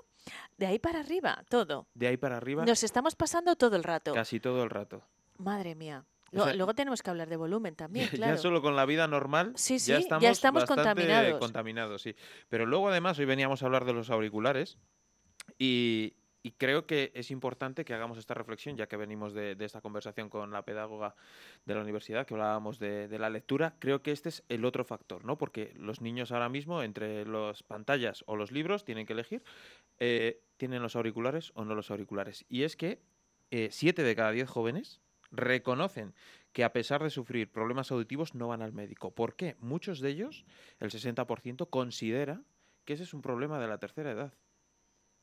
de ahí para arriba, todo. de ahí para arriba, Nos estamos pasando todo el rato. casi todo el rato. Madre mía. O Lo- sea, luego tenemos que hablar de volumen también, Ya- claro. Ya solo con la vida normal Sí, sí, ya ya estamos, bastante contaminados. contaminados, sí. Pero luego además hoy veníamos a hablar de los auriculares y, y creo que es importante que hagamos esta reflexión ya que venimos de, esta conversación con la pedagoga de la universidad que hablábamos de, de la lectura. Creo que este es el otro factor, ¿no? Porque los niños ahora mismo entre las pantallas o los libros tienen que elegir eh, tienen los auriculares o no los auriculares. Y es que eh, siete de cada diez jóvenes reconocen que a pesar de sufrir problemas auditivos no van al médico. ¿Por qué? Muchos de ellos, el 60%, considera que ese es un problema de la tercera edad.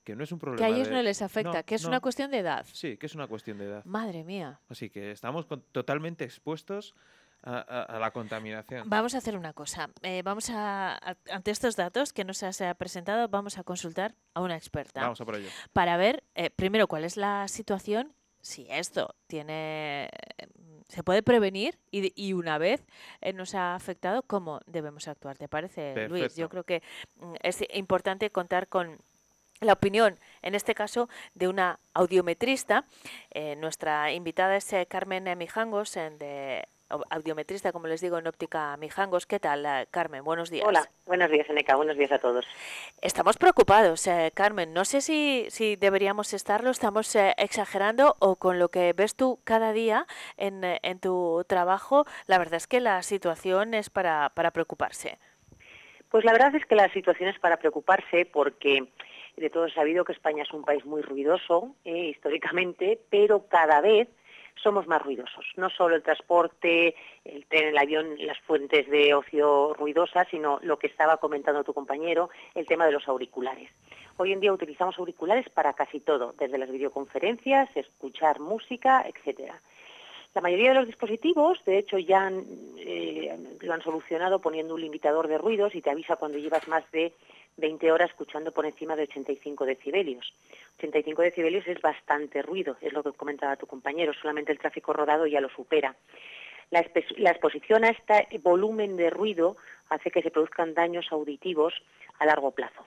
Que no es un Que problema a ellos de- no les afecta, No, que es no. una cuestión de edad. Sí, que es una cuestión de edad. Madre mía. Así que estamos con- totalmente expuestos a, a- a la contaminación. Vamos a hacer una cosa. eh, vamos a, a- ante estos datos que nos has eh, presentado, vamos a consultar a una experta. Vamos a por ello. Para ver, eh, primero, cuál es la situación, si esto tiene se puede prevenir y, y una vez eh, nos ha afectado, cómo debemos actuar. ¿Te parece, Luis? Yo creo que mm, es importante contar con la opinión, en este caso, de una audiometrista. Eh, nuestra invitada es eh, Carmen eh, Mijangos, de au- audiometrista, como les digo, en óptica Mijangos. ¿Qué tal, Carmen? Buenos días. Hola, buenos días, Eneca, buenos días a todos. Estamos preocupados, eh, Carmen. No sé si, si deberíamos estarlo, estamos eh, exagerando o con lo que ves tú cada día en, en tu trabajo, la verdad es que la situación es para, para preocuparse. Pues la verdad es que la situación es para preocuparse porque de todo sabido que España es un país muy ruidoso eh, históricamente, pero cada vez somos más ruidosos. No solo el transporte, el tren, el avión, las fuentes de ocio ruidosas, sino lo que estaba comentando tu compañero, el tema de los auriculares. Hoy en día utilizamos auriculares para casi todo, desde las videoconferencias, escuchar música, etcétera. La mayoría de los dispositivos, de hecho, ya han, eh, lo han solucionado poniendo un limitador de ruidos y te avisa cuando llevas más de 20 horas escuchando por encima de 85 decibelios. 85 decibelios es bastante ruido, es lo que comentaba tu compañero, solamente el tráfico rodado ya lo supera. La, la exposición a este volumen de ruido hace que se produzcan daños auditivos a largo plazo.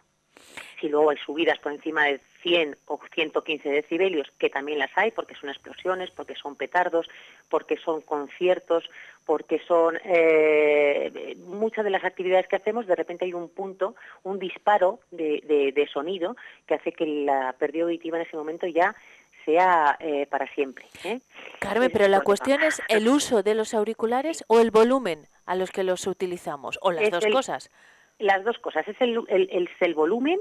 Si luego hay subidas por encima de 100 o 115 decibelios, que también las hay, porque son explosiones, porque son petardos, porque son conciertos, porque son eh, muchas de las actividades que hacemos, de repente hay un punto, un disparo de, de- de sonido que hace que la pérdida auditiva en ese momento ya sea eh, para siempre. ¿eh? Carmen, pero la cuestión es el uso de los auriculares o el volumen a los que los utilizamos, o las Es dos el- cosas. Las dos cosas. Es el, el- el- el volumen,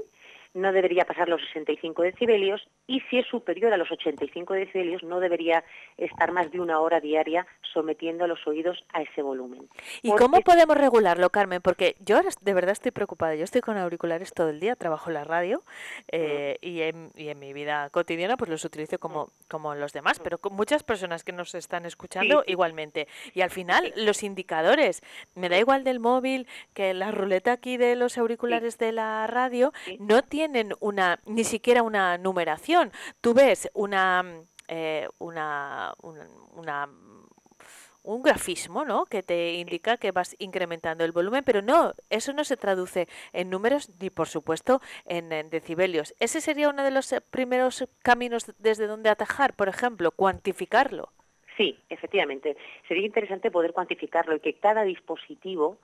no debería pasar los 65 decibelios, y si es superior a los 85 decibelios, no debería estar más de una hora diaria sometiendo a los oídos a ese volumen. ¿Y Porque- cómo podemos regularlo, Carmen? Porque yo ahora de verdad estoy preocupada. Yo estoy con auriculares todo el día, trabajo en la radio eh, y, en, y en mi vida cotidiana pues los utilizo como, como los demás, pero con muchas personas que nos están escuchando sí. igualmente. Y al final los indicadores, me da igual del móvil que la ruleta aquí de los auriculares de la radio, no tienen una ni siquiera una numeración. Tú ves una... eh, una, una, una un grafismo, ¿no? Que te indica que vas incrementando el volumen, pero no, eso no se traduce en números ni, por supuesto, en, en decibelios. Ese sería uno de los eh, primeros caminos desde donde atajar, por ejemplo, cuantificarlo. Sí, efectivamente. Sería interesante poder cuantificarlo y que cada dispositivo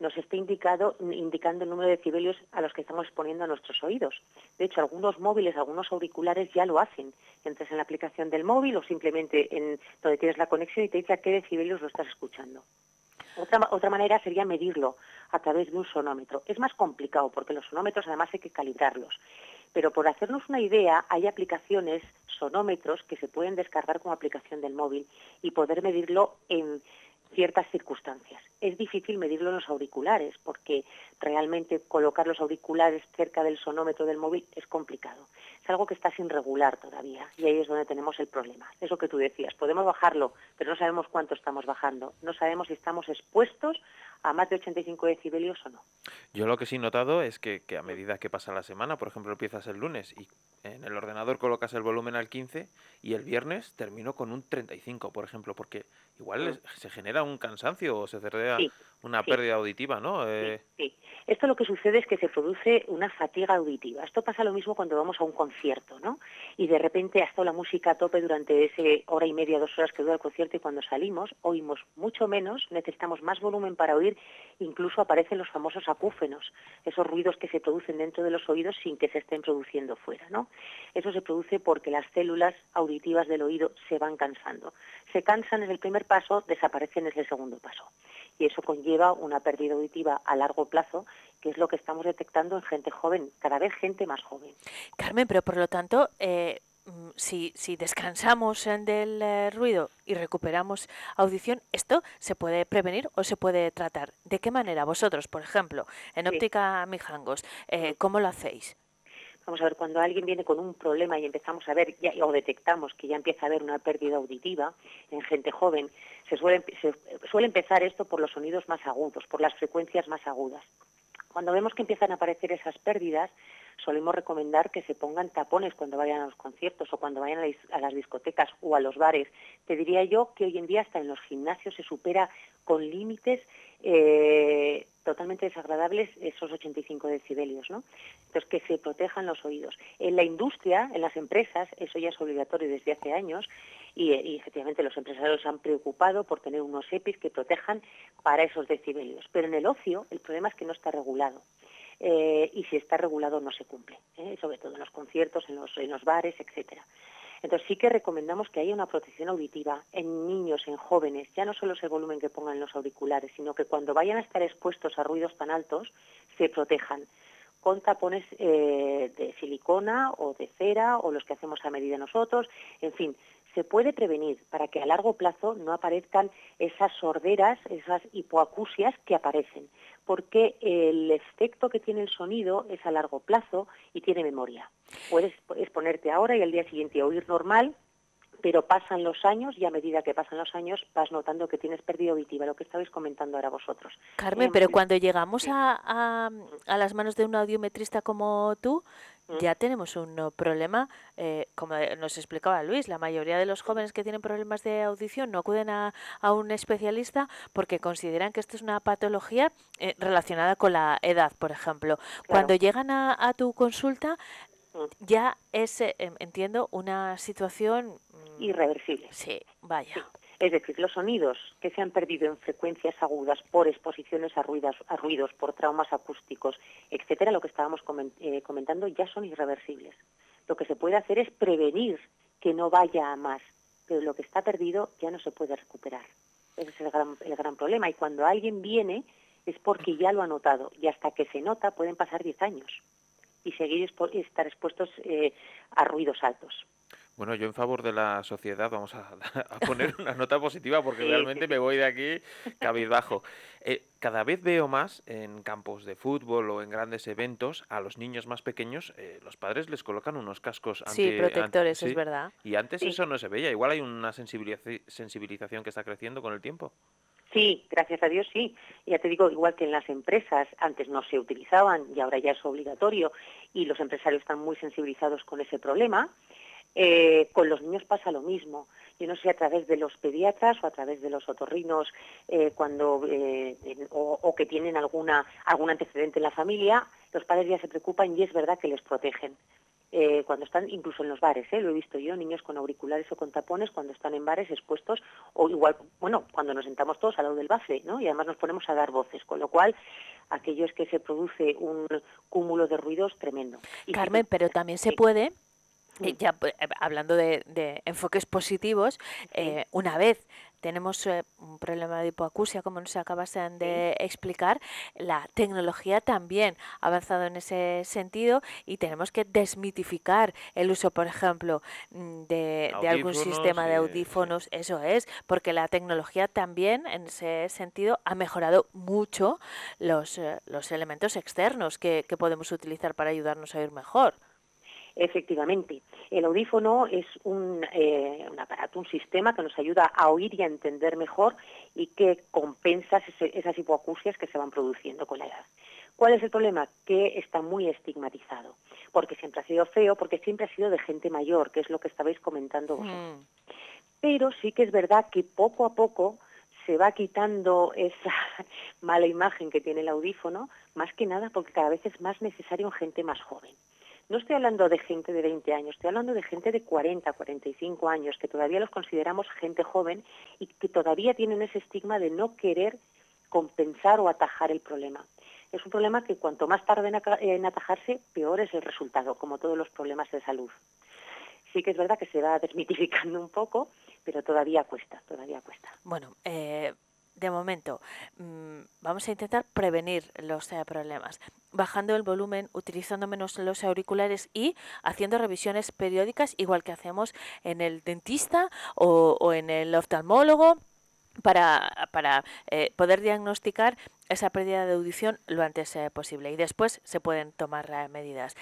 nos esté indicado, indicando el número de decibelios a los que estamos exponiendo a nuestros oídos. De hecho, algunos móviles, algunos auriculares ya lo hacen. Entras en la aplicación del móvil o simplemente en donde tienes la conexión y te dice a qué decibelios lo estás escuchando. Otra, otra manera sería medirlo a través de un sonómetro. Es más complicado porque los sonómetros además hay que calibrarlos. Pero por hacernos una idea, hay aplicaciones, sonómetros, que se pueden descargar como aplicación del móvil y poder medirlo en ciertas circunstancias. Es difícil medirlo en los auriculares porque realmente colocar los auriculares cerca del sonómetro del móvil es complicado. Es algo que está sin regular todavía y ahí es donde tenemos el problema. Eso que tú decías, podemos bajarlo, pero no sabemos cuánto estamos bajando. No sabemos si estamos expuestos a más de 85 decibelios o no. Yo lo que sí he notado es que, que a medida que pasa la semana, por ejemplo, empiezas el lunes y en el ordenador colocas el volumen al 15 y el viernes termino con un 35, por ejemplo, porque igual se genera un cansancio o se genera Sí, una sí. pérdida auditiva, ¿no? Eh, Sí, esto lo que sucede es que se produce una fatiga auditiva. Esto pasa lo mismo cuando vamos a un concierto, ¿no? Y de repente ha estado la música a tope durante ese hora y media, dos horas que dura el concierto y cuando salimos oímos mucho menos, necesitamos más volumen para oír, incluso aparecen los famosos acúfenos, esos ruidos que se producen dentro de los oídos sin que se estén produciendo fuera, ¿no? Eso se produce porque las células auditivas del oído se van cansando. Se cansan en el primer paso, desaparecen en el segundo paso y eso conlleva una pérdida auditiva a largo plazo, que es lo que estamos detectando en gente joven, cada vez gente más joven. Carmen, pero por lo tanto, eh, mm, si, si descansamos del eh, ruido y recuperamos audición, ¿esto se puede prevenir o se puede tratar? ¿De qué manera vosotros, por ejemplo, en Sí. óptica Mijangos, eh, cómo lo hacéis? Vamos a ver, cuando alguien viene con un problema y empezamos a ver o detectamos que ya empieza a haber una pérdida auditiva en gente joven, se suele, empezar esto por los sonidos más agudos, por las frecuencias más agudas. Cuando vemos que empiezan a aparecer esas pérdidas, solemos recomendar que se pongan tapones cuando vayan a los conciertos o cuando vayan a las discotecas o a los bares. Te diría yo que hoy en día hasta en los gimnasios se supera con límites eh, totalmente desagradables esos 85 decibelios, ¿no? Entonces, que se protejan los oídos. En la industria, en las empresas, eso ya es obligatorio desde hace años y, eh, efectivamente los empresarios se han preocupado por tener unos EPIs que protejan para esos decibelios. Pero en el ocio, el problema es que no está regulado. Eh, y si está regulado no se cumple, ¿eh? sobre todo en los conciertos, en los, en los bares, etcétera. Entonces sí que recomendamos que haya una protección auditiva en niños, en jóvenes, ya no solo es el volumen que pongan los auriculares, sino que cuando vayan a estar expuestos a ruidos tan altos, se protejan con tapones eh, de silicona o de cera o los que hacemos a medida nosotros, en fin, se puede prevenir para que a largo plazo no aparezcan esas sorderas, esas hipoacusias que aparecen, porque el efecto que tiene el sonido es a largo plazo y tiene memoria. Puedes exponerte ahora y al día siguiente oír normal, pero pasan los años y a medida que pasan los años vas notando que tienes pérdida auditiva, lo que estabais comentando ahora vosotros. Carmen, Eh, pero cuando llegamos a, a- a las manos de un audiometrista como tú, Mm. ya tenemos un problema, eh, como nos explicaba Luis, la mayoría de los jóvenes que tienen problemas de audición no acuden a, a un especialista porque consideran que esto es una patología eh, relacionada con la edad, por ejemplo. Cuando llegan a, a tu consulta. Ya es, eh, em, entiendo, una situación... mm, Irreversible. Sí, vaya. Es decir, los sonidos que se han perdido en frecuencias agudas por exposiciones a ruidos, a ruidos por traumas acústicos, etcétera, lo que estábamos eh, comentando, ya son irreversibles. Lo que se puede hacer es prevenir que no vaya a más, pero lo que está perdido ya no se puede recuperar. Ese es el gran, el gran problema. Y cuando alguien viene es porque ya lo ha notado y hasta que se nota pueden pasar 10 años y seguir expo- estar expuestos eh, a ruidos altos. Bueno, yo en favor de la sociedad vamos a, a poner una nota positiva porque Sí, realmente me voy de aquí cabizbajo. Eh, cada vez veo más en campos de fútbol o en grandes eventos a los niños más pequeños, eh, los padres les colocan unos cascos Sí, anti- an- protectores, es sí, verdad. Y antes Sí. eso no se veía. Igual hay una sensibilizaci- sensibilización que está creciendo con el tiempo. Sí, gracias a Dios sí. Ya te digo, igual que en las empresas, antes no se utilizaban y ahora ya es obligatorio y los empresarios están muy sensibilizados con ese problema, eh, con los niños pasa lo mismo. Yo no sé a través de los pediatras o a través de los otorrinos eh, cuando eh, o, o que tienen alguna algún antecedente en la familia, los padres ya se preocupan y es verdad que les protegen. Eh, cuando están incluso en los bares, ¿eh? lo he visto yo, niños con auriculares o con tapones cuando están en bares expuestos o igual, bueno, cuando nos sentamos todos al lado del bafle, ¿no? Y además nos ponemos a dar voces, con lo cual aquello es que se produce un cúmulo de ruidos tremendo. Y si Carmen, pero también se puede, eh, ya pues, eh, hablando de, de enfoques positivos, eh, una vez tenemos eh, un problema de hipoacusia, como nos acabas de explicar, la tecnología también ha avanzado en ese sentido y tenemos que desmitificar el uso, por ejemplo, mm, de, de algún sistema de audífonos, eso es, porque la tecnología también en ese sentido ha mejorado mucho los, eh, los elementos externos que, que podemos utilizar para ayudarnos a oír mejor. Efectivamente, el audífono es un, eh, un, aparato, un sistema que nos ayuda a oír y a entender mejor y que compensa esas hipoacusias que se van produciendo con la edad. ¿Cuál es el problema? Que está muy estigmatizado, porque siempre ha sido feo, porque siempre ha sido de gente mayor, que es lo que estabais comentando vosotros. Mm. Pero sí que es verdad que poco a poco se va quitando esa mala imagen que tiene el audífono, más que nada porque cada vez es más necesario en gente más joven. No estoy hablando de gente de 20 años, estoy hablando de gente de 40, 45 años, que todavía los consideramos gente joven y que todavía tienen ese estigma de no querer compensar o atajar el problema. Es un problema que cuanto más tarde en atajarse, peor es el resultado, como todos los problemas de salud. Sí que es verdad que se va desmitificando un poco, pero todavía cuesta, todavía cuesta. Bueno, eh, de momento, mm, vamos a intentar prevenir los eh, problemas, bajando el volumen, utilizando menos los auriculares y haciendo revisiones periódicas, igual que hacemos en el dentista o, en el oftalmólogo. Para, para eh, poder diagnosticar esa pérdida de audición lo antes posible y después se pueden tomar medidas.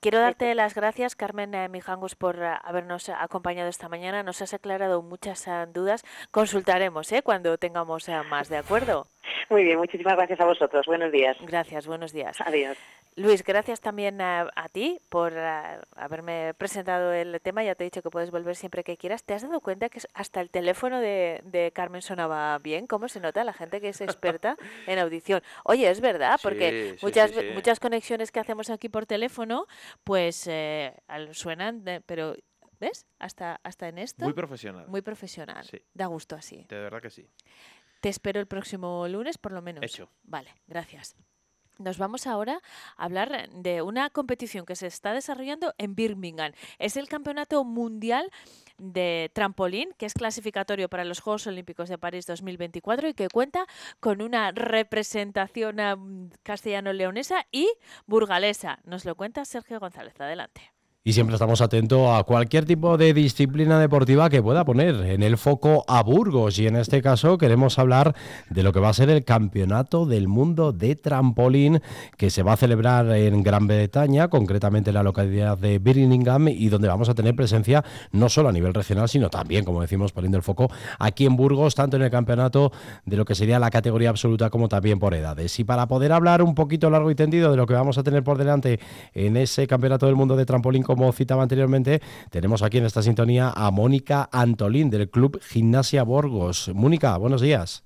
Quiero darte las gracias, Carmen eh, Mijangos, por eh, habernos acompañado esta mañana. Nos has aclarado muchas eh, dudas. Consultaremos ¿eh? cuando tengamos más, ¿de acuerdo? Muy bien, muchísimas gracias a vosotros. Buenos días. Gracias, buenos días. Adiós. Luis, gracias también a, ti por haberme presentado el tema. Ya te he dicho que puedes volver siempre que quieras. ¿Te has dado cuenta que hasta el teléfono de, Carmen sonaba bien? ¿Cómo se nota la gente que es experta en audición? Oye, es verdad, porque muchas, muchas conexiones que hacemos aquí por teléfono, pues eh, suenan, pero ¿ves? Hasta, hasta en esto. Muy profesional. Muy profesional. Da gusto así. De verdad que sí. Te espero el próximo lunes, por lo menos. Hecho. Vale, gracias. Nos vamos ahora a hablar de una competición que se está desarrollando en Birmingham. Es el Campeonato Mundial de Trampolín, que es clasificatorio para los Juegos Olímpicos de París 2024 y que cuenta con una representación castellano-leonesa y burgalesa. Nos lo cuenta Sergio González. Adelante y siempre estamos atentos a cualquier tipo de disciplina deportiva que pueda poner en el foco a Burgos y en este caso queremos hablar de lo que va a ser el Campeonato del Mundo de Trampolín que se va a celebrar en Gran Bretaña, concretamente en la localidad de Birmingham y donde vamos a tener presencia no solo a nivel regional sino también, como decimos, poniendo el foco aquí en Burgos, tanto en el campeonato de lo que sería la categoría absoluta como también por edades. Y para poder hablar un poquito largo y tendido de lo que vamos a tener por delante en ese Campeonato del Mundo de Trampolín citaba anteriormente, tenemos aquí en esta sintonía a Mónica Antolín del Club Gimnasia Borgos. Mónica, buenos días.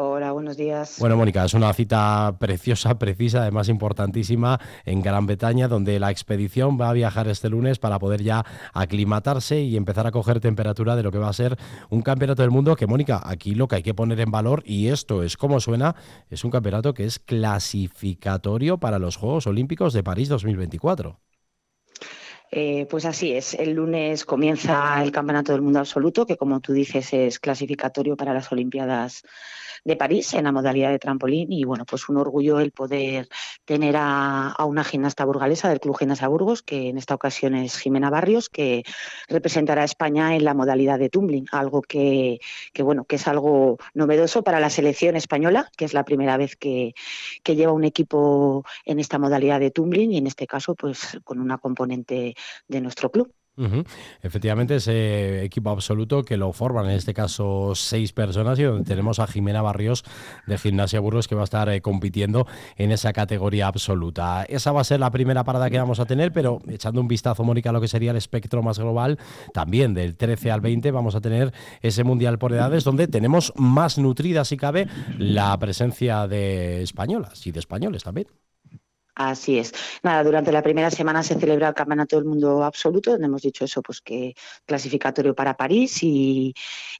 Hola, buenos días. Bueno, Mónica, es una cita preciosa, precisa, además importantísima en Gran Bretaña, donde la expedición va a viajar este lunes para poder ya aclimatarse y empezar a coger temperatura de lo que va a ser un campeonato del mundo que, Mónica, aquí lo que hay que poner en valor, y esto es como suena, es un campeonato que es clasificatorio para los Juegos Olímpicos de París 2024. Eh, pues así es, el lunes comienza el Campeonato del Mundo Absoluto, que como tú dices es clasificatorio para las Olimpiadas de París en la modalidad de trampolín y bueno, pues un orgullo el poder tener a, una gimnasta burgalesa del Club Gimnasia Burgos, que en esta ocasión es Jimena Barrios, que representará a España en la modalidad de tumbling, algo que, bueno, que es algo novedoso para la selección española, que es la primera vez que, que lleva un equipo en esta modalidad de tumbling y en este caso pues con una componente de nuestro club. Efectivamente, ese equipo absoluto que lo forman en este caso seis personas y donde tenemos a Jimena Barrios de Gimnasia Burgos que va a estar eh, compitiendo en esa categoría absoluta. Esa va a ser la primera parada que vamos a tener, pero echando un vistazo, Mónica, a lo que sería el espectro más global, también del 13 al 20 vamos a tener ese Mundial por Edades donde tenemos más nutrida, si cabe, la presencia de españolas y de españoles también. Así es. Nada, durante la primera semana se celebra el Campeonato del Mundo Absoluto, donde hemos dicho eso, pues que clasificatorio para París y,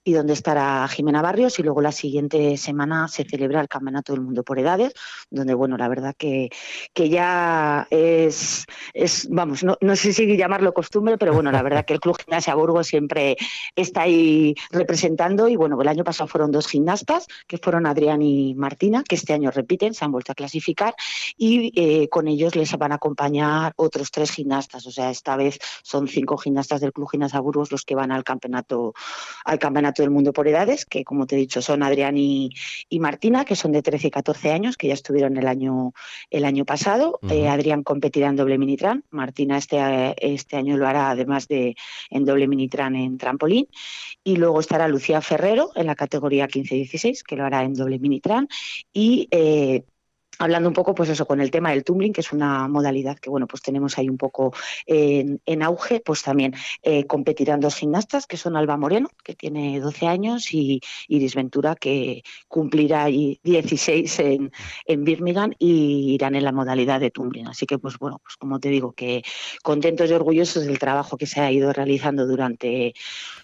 donde estará Jimena Barrios. Y luego la siguiente semana se celebra el Campeonato del Mundo por Edades, donde, bueno, la verdad que, que ya es, es vamos, no, sé si llamarlo costumbre, pero bueno, la verdad que el Club Gimnasia Burgos siempre está ahí representando. Y bueno, el año pasado fueron dos gimnastas, que fueron Adrián y Martina, que este año repiten, se han vuelto a clasificar. Y eh, con ellos les van a acompañar otros tres gimnastas. O sea, esta vez son cinco gimnastas del Club Gimnasia Burgos los que van al campeonato, al campeonato del mundo por edades, que como te he dicho son Adrián y, Martina, que son de 13 y 14 años, que ya estuvieron el año, el año pasado. Eh, Adrián competirá en doble minitran, Martina este, este año lo hará además de en doble minitran en trampolín. Y luego estará Lucía Ferrero en la categoría 15-16, que lo hará en doble minitran. Y eh, hablando un poco, pues eso, con el tema del tumbling, que es una modalidad que, bueno, pues tenemos ahí un poco en, auge, pues también eh, competirán dos gimnastas, que son Alba Moreno, que tiene 12 años, y Iris Ventura, que cumplirá 16 en, en Birmingham y irán en la modalidad de tumbling. Así que, pues bueno, pues como te digo, que contentos y orgullosos del trabajo que se ha ido realizando durante,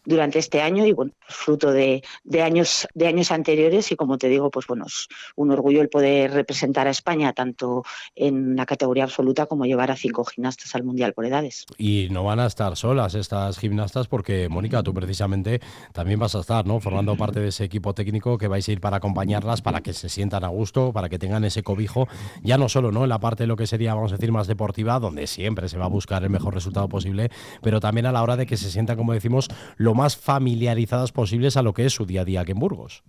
durante este año y, bueno, pues fruto de, de, años, de años anteriores y, como te digo, pues bueno, es un orgullo el poder representar a España tanto en la categoría absoluta como llevar a cinco gimnastas al Mundial por edades. Y no van a estar solas estas gimnastas porque, Mónica, tú precisamente también vas a estar, ¿no? Formando parte de ese equipo técnico que vais a ir para acompañarlas, para que se sientan a gusto, para que tengan ese cobijo, ya no solo, ¿no? En la parte de lo que sería, vamos a decir, más deportiva, donde siempre se va a buscar el mejor resultado posible, pero también a la hora de que se sientan, como decimos, lo más familiarizadas posibles a lo que es su día a día aquí en Burgos.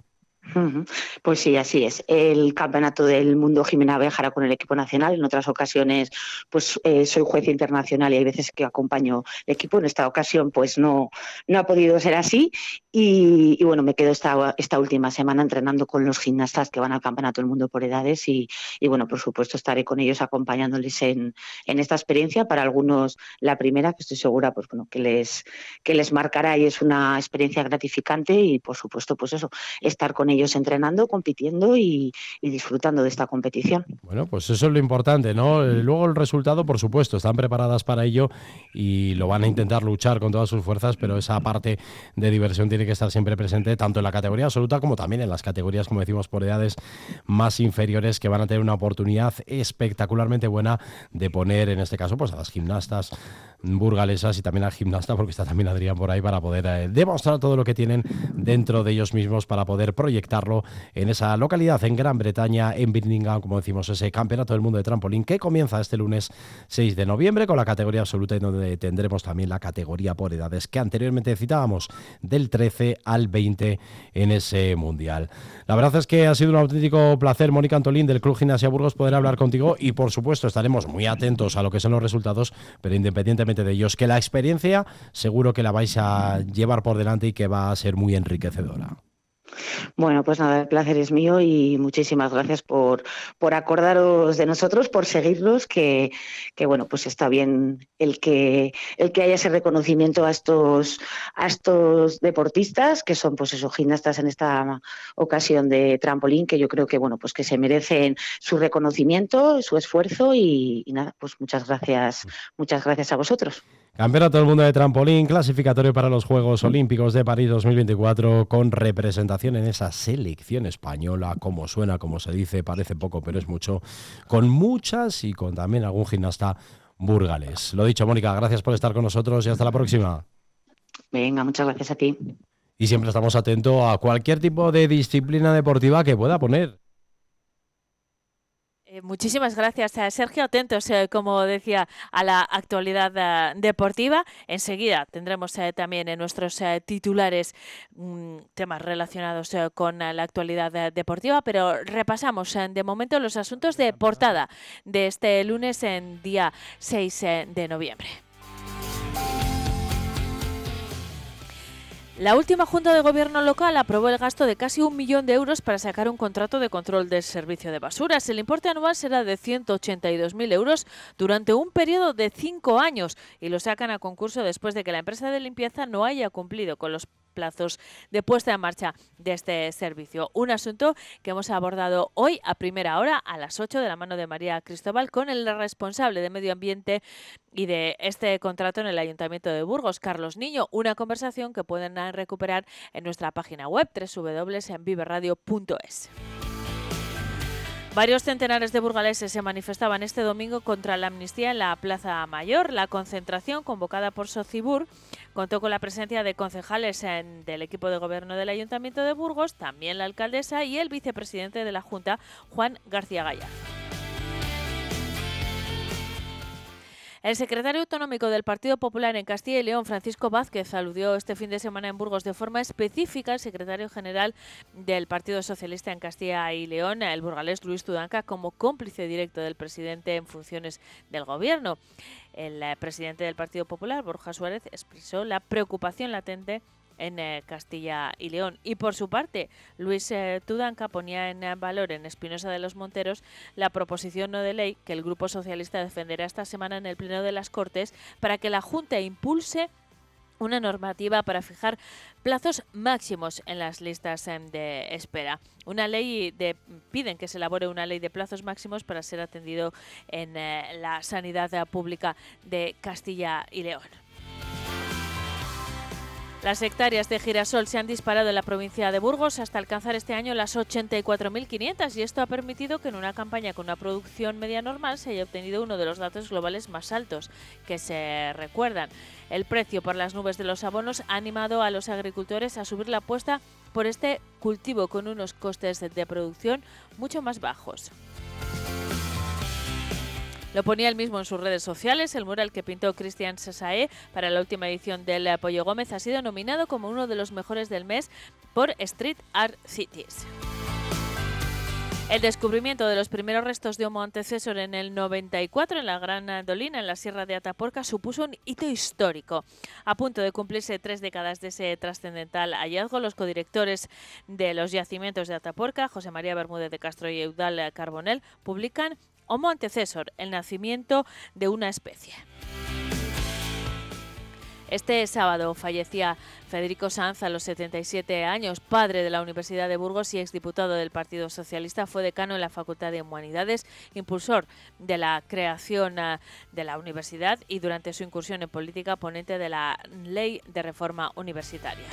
Pues sí, así es. El campeonato del mundo Jimena viajará con el equipo nacional. En otras ocasiones, pues eh, soy juez internacional y hay veces que acompaño el equipo. En esta ocasión, pues no, no ha podido ser así. Y, bueno, me quedo esta, esta última semana entrenando con los gimnastas que van al campeonato del mundo por edades. Y, bueno, por supuesto, estaré con ellos acompañándoles en, en, esta experiencia. Para algunos, la primera, que estoy segura, pues bueno, que les, que les marcará y es una experiencia gratificante. Y por supuesto, pues eso, estar con ellos ellos entrenando, compitiendo y, disfrutando de esta competición. Bueno, pues eso es lo importante, ¿no? Eh, luego el resultado, por supuesto, están preparadas para ello y lo van a intentar luchar con todas sus fuerzas, pero esa parte de diversión tiene que estar siempre presente tanto en la categoría absoluta como también en las categorías, como decimos, por edades más inferiores que van a tener una oportunidad espectacularmente buena de poner, en este caso, pues a las gimnastas burgalesas y también al gimnasta, porque está también Adrián por ahí, para poder eh, demostrar todo lo que tienen dentro de ellos mismos para poder proyectarlo en esa localidad, en Gran Bretaña, en Birmingham, como decimos, ese campeonato del mundo de trampolín que comienza este lunes 6 de noviembre con la categoría absoluta y donde tendremos también la categoría por edades que anteriormente citábamos del 13 al 20 en ese mundial. La verdad es que ha sido un auténtico placer, Mónica Antolín del Club Gimnasia Burgos, poder hablar contigo y por supuesto estaremos muy atentos a lo que son los resultados, pero independientemente de ellos, que la experiencia seguro que la vais a llevar por delante y que va a ser muy enriquecedora. Bueno, pues nada, el placer es mío y muchísimas gracias por, por acordaros de nosotros, por seguirlos, que, que, bueno, pues está bien el que, el que haya ese reconocimiento a estos, a estos deportistas, que son pues esos gimnastas en esta ocasión de trampolín, que yo creo que bueno, pues que se merecen su reconocimiento, su esfuerzo y, y nada, pues muchas gracias, muchas gracias a vosotros. Campeonato del Mundo de Trampolín, clasificatorio para los Juegos Olímpicos de París 2024, con representación en esa selección española, como suena, como se dice, parece poco, pero es mucho, con muchas y con también algún gimnasta burgales. Lo dicho, Mónica, gracias por estar con nosotros y hasta la próxima. Venga, muchas gracias a ti. Y siempre estamos atentos a cualquier tipo de disciplina deportiva que pueda poner eh, muchísimas gracias, Sergio. Atentos, eh, como decía, a la actualidad eh, deportiva. Enseguida tendremos también en nuestros titulares mm, temas relacionados con la actualidad deportiva, pero repasamos de momento los asuntos de portada de este lunes en día 6 de noviembre. La última Junta de Gobierno local aprobó el gasto de casi un millón de euros para sacar un contrato de control del servicio de basuras. El importe anual será de 182.000 euros durante un periodo de cinco años y lo sacan a concurso después de que la empresa de limpieza no haya cumplido con los plazos de puesta en marcha de este servicio. Un asunto que hemos abordado hoy a primera hora a las 8 de la mano de María Cristóbal con el responsable de Medio Ambiente y de este contrato en el Ayuntamiento de Burgos, Carlos Niño. Una conversación que pueden recuperar en nuestra página web www.enviveradio.es. Varios centenares de burgaleses se manifestaban este domingo contra la amnistía en la Plaza Mayor. La concentración, convocada por Socibur, contó con la presencia de concejales del equipo de gobierno del Ayuntamiento de Burgos, también la alcaldesa y el vicepresidente de la Junta, Juan García Gallardo. El secretario autonómico del Partido Popular en Castilla y León, Francisco Vázquez, aludió este fin de semana en Burgos de forma específica al secretario general del Partido Socialista en Castilla y León, el burgalés Luis Tudanca, como cómplice directo del presidente en funciones del gobierno. El eh, presidente del Partido Popular, Borja Suárez, expresó la preocupación latente en eh, Castilla y León. Y por su parte, Luis eh, Tudanca ponía en valor en Espinosa de los Monteros la proposición no de ley que el Grupo Socialista defenderá esta semana en el Pleno de las Cortes para que la Junta impulse una normativa para fijar plazos máximos en las listas em, de espera. Una ley de piden que se elabore una ley de plazos máximos para ser atendido en eh, la sanidad pública de Castilla y León. Las hectáreas de girasol se han disparado en la provincia de Burgos hasta alcanzar este año las 84.500 y esto ha permitido que en una campaña con una producción media normal se haya obtenido uno de los datos globales más altos que se recuerdan. El precio por las nubes de los abonos ha animado a los agricultores a subir la apuesta por este cultivo con unos costes de producción mucho más bajos. Lo ponía él mismo en sus redes sociales. El mural que pintó Cristian Sasae para la última edición del Apoyo Gómez ha sido nominado como uno de los mejores del mes por Street Art Cities. El descubrimiento de los primeros restos de Homo antecesor en el 94 en la Gran Dolina, en la Sierra de Ataporca, supuso un hito histórico. A punto de cumplirse tres décadas de ese trascendental hallazgo, los codirectores de los yacimientos de Ataporca, José María Bermúdez de Castro y Eudal Carbonel, publican Homo antecesor, el nacimiento de una especie. Este sábado fallecía Federico Sanz a los 77 años, padre de la Universidad de Burgos y exdiputado del Partido Socialista. Fue decano en la Facultad de Humanidades, impulsor de la creación ah, de la universidad y durante su incursión en política ponente de la Ley de Reforma Universitaria.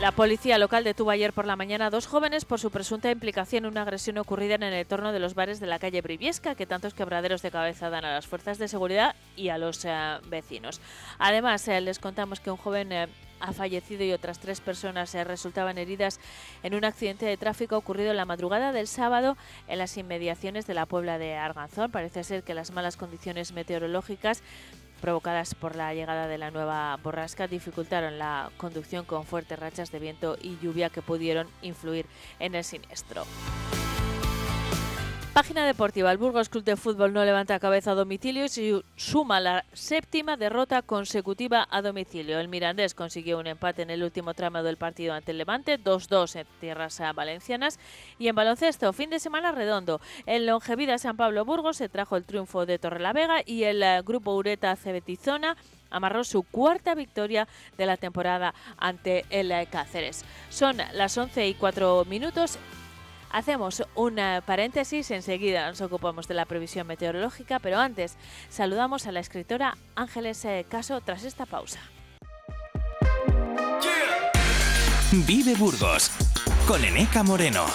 La policía local detuvo ayer por la mañana a dos jóvenes por su presunta implicación en una agresión ocurrida en el entorno de los bares de la calle Briviesca, que tantos quebraderos de cabeza dan a las fuerzas de seguridad y a los eh, vecinos. Además, eh, les contamos que un joven eh, ha fallecido y otras tres personas resultaban heridas en un accidente de tráfico ocurrido en la madrugada del sábado en las inmediaciones de la Puebla de Arganzón. Parece ser que las malas condiciones meteorológicas provocadas por la llegada de la nueva borrasca dificultaron la conducción con fuertes rachas de viento y lluvia que pudieron influir en el siniestro. Página deportiva. El Burgos Club de Fútbol no levanta cabeza a domicilio y suma la séptima derrota consecutiva a domicilio. El Mirandés consiguió un empate en el último tramo del partido ante el Levante, 2-2 en tierras valencianas. Y en baloncesto, fin de semana redondo. En Longevida San Pablo Burgos se trajo el triunfo de Torrelavega y el eh, grupo Ureta Cebetizona amarró su cuarta victoria de la temporada ante el eh, Cáceres. Son las 11 y 4 minutos. Hacemos un paréntesis, enseguida nos ocupamos de la previsión meteorológica, pero antes saludamos a la escritora Ángeles eh, Caso tras esta pausa. Vive Burgos con Eneca Moreno.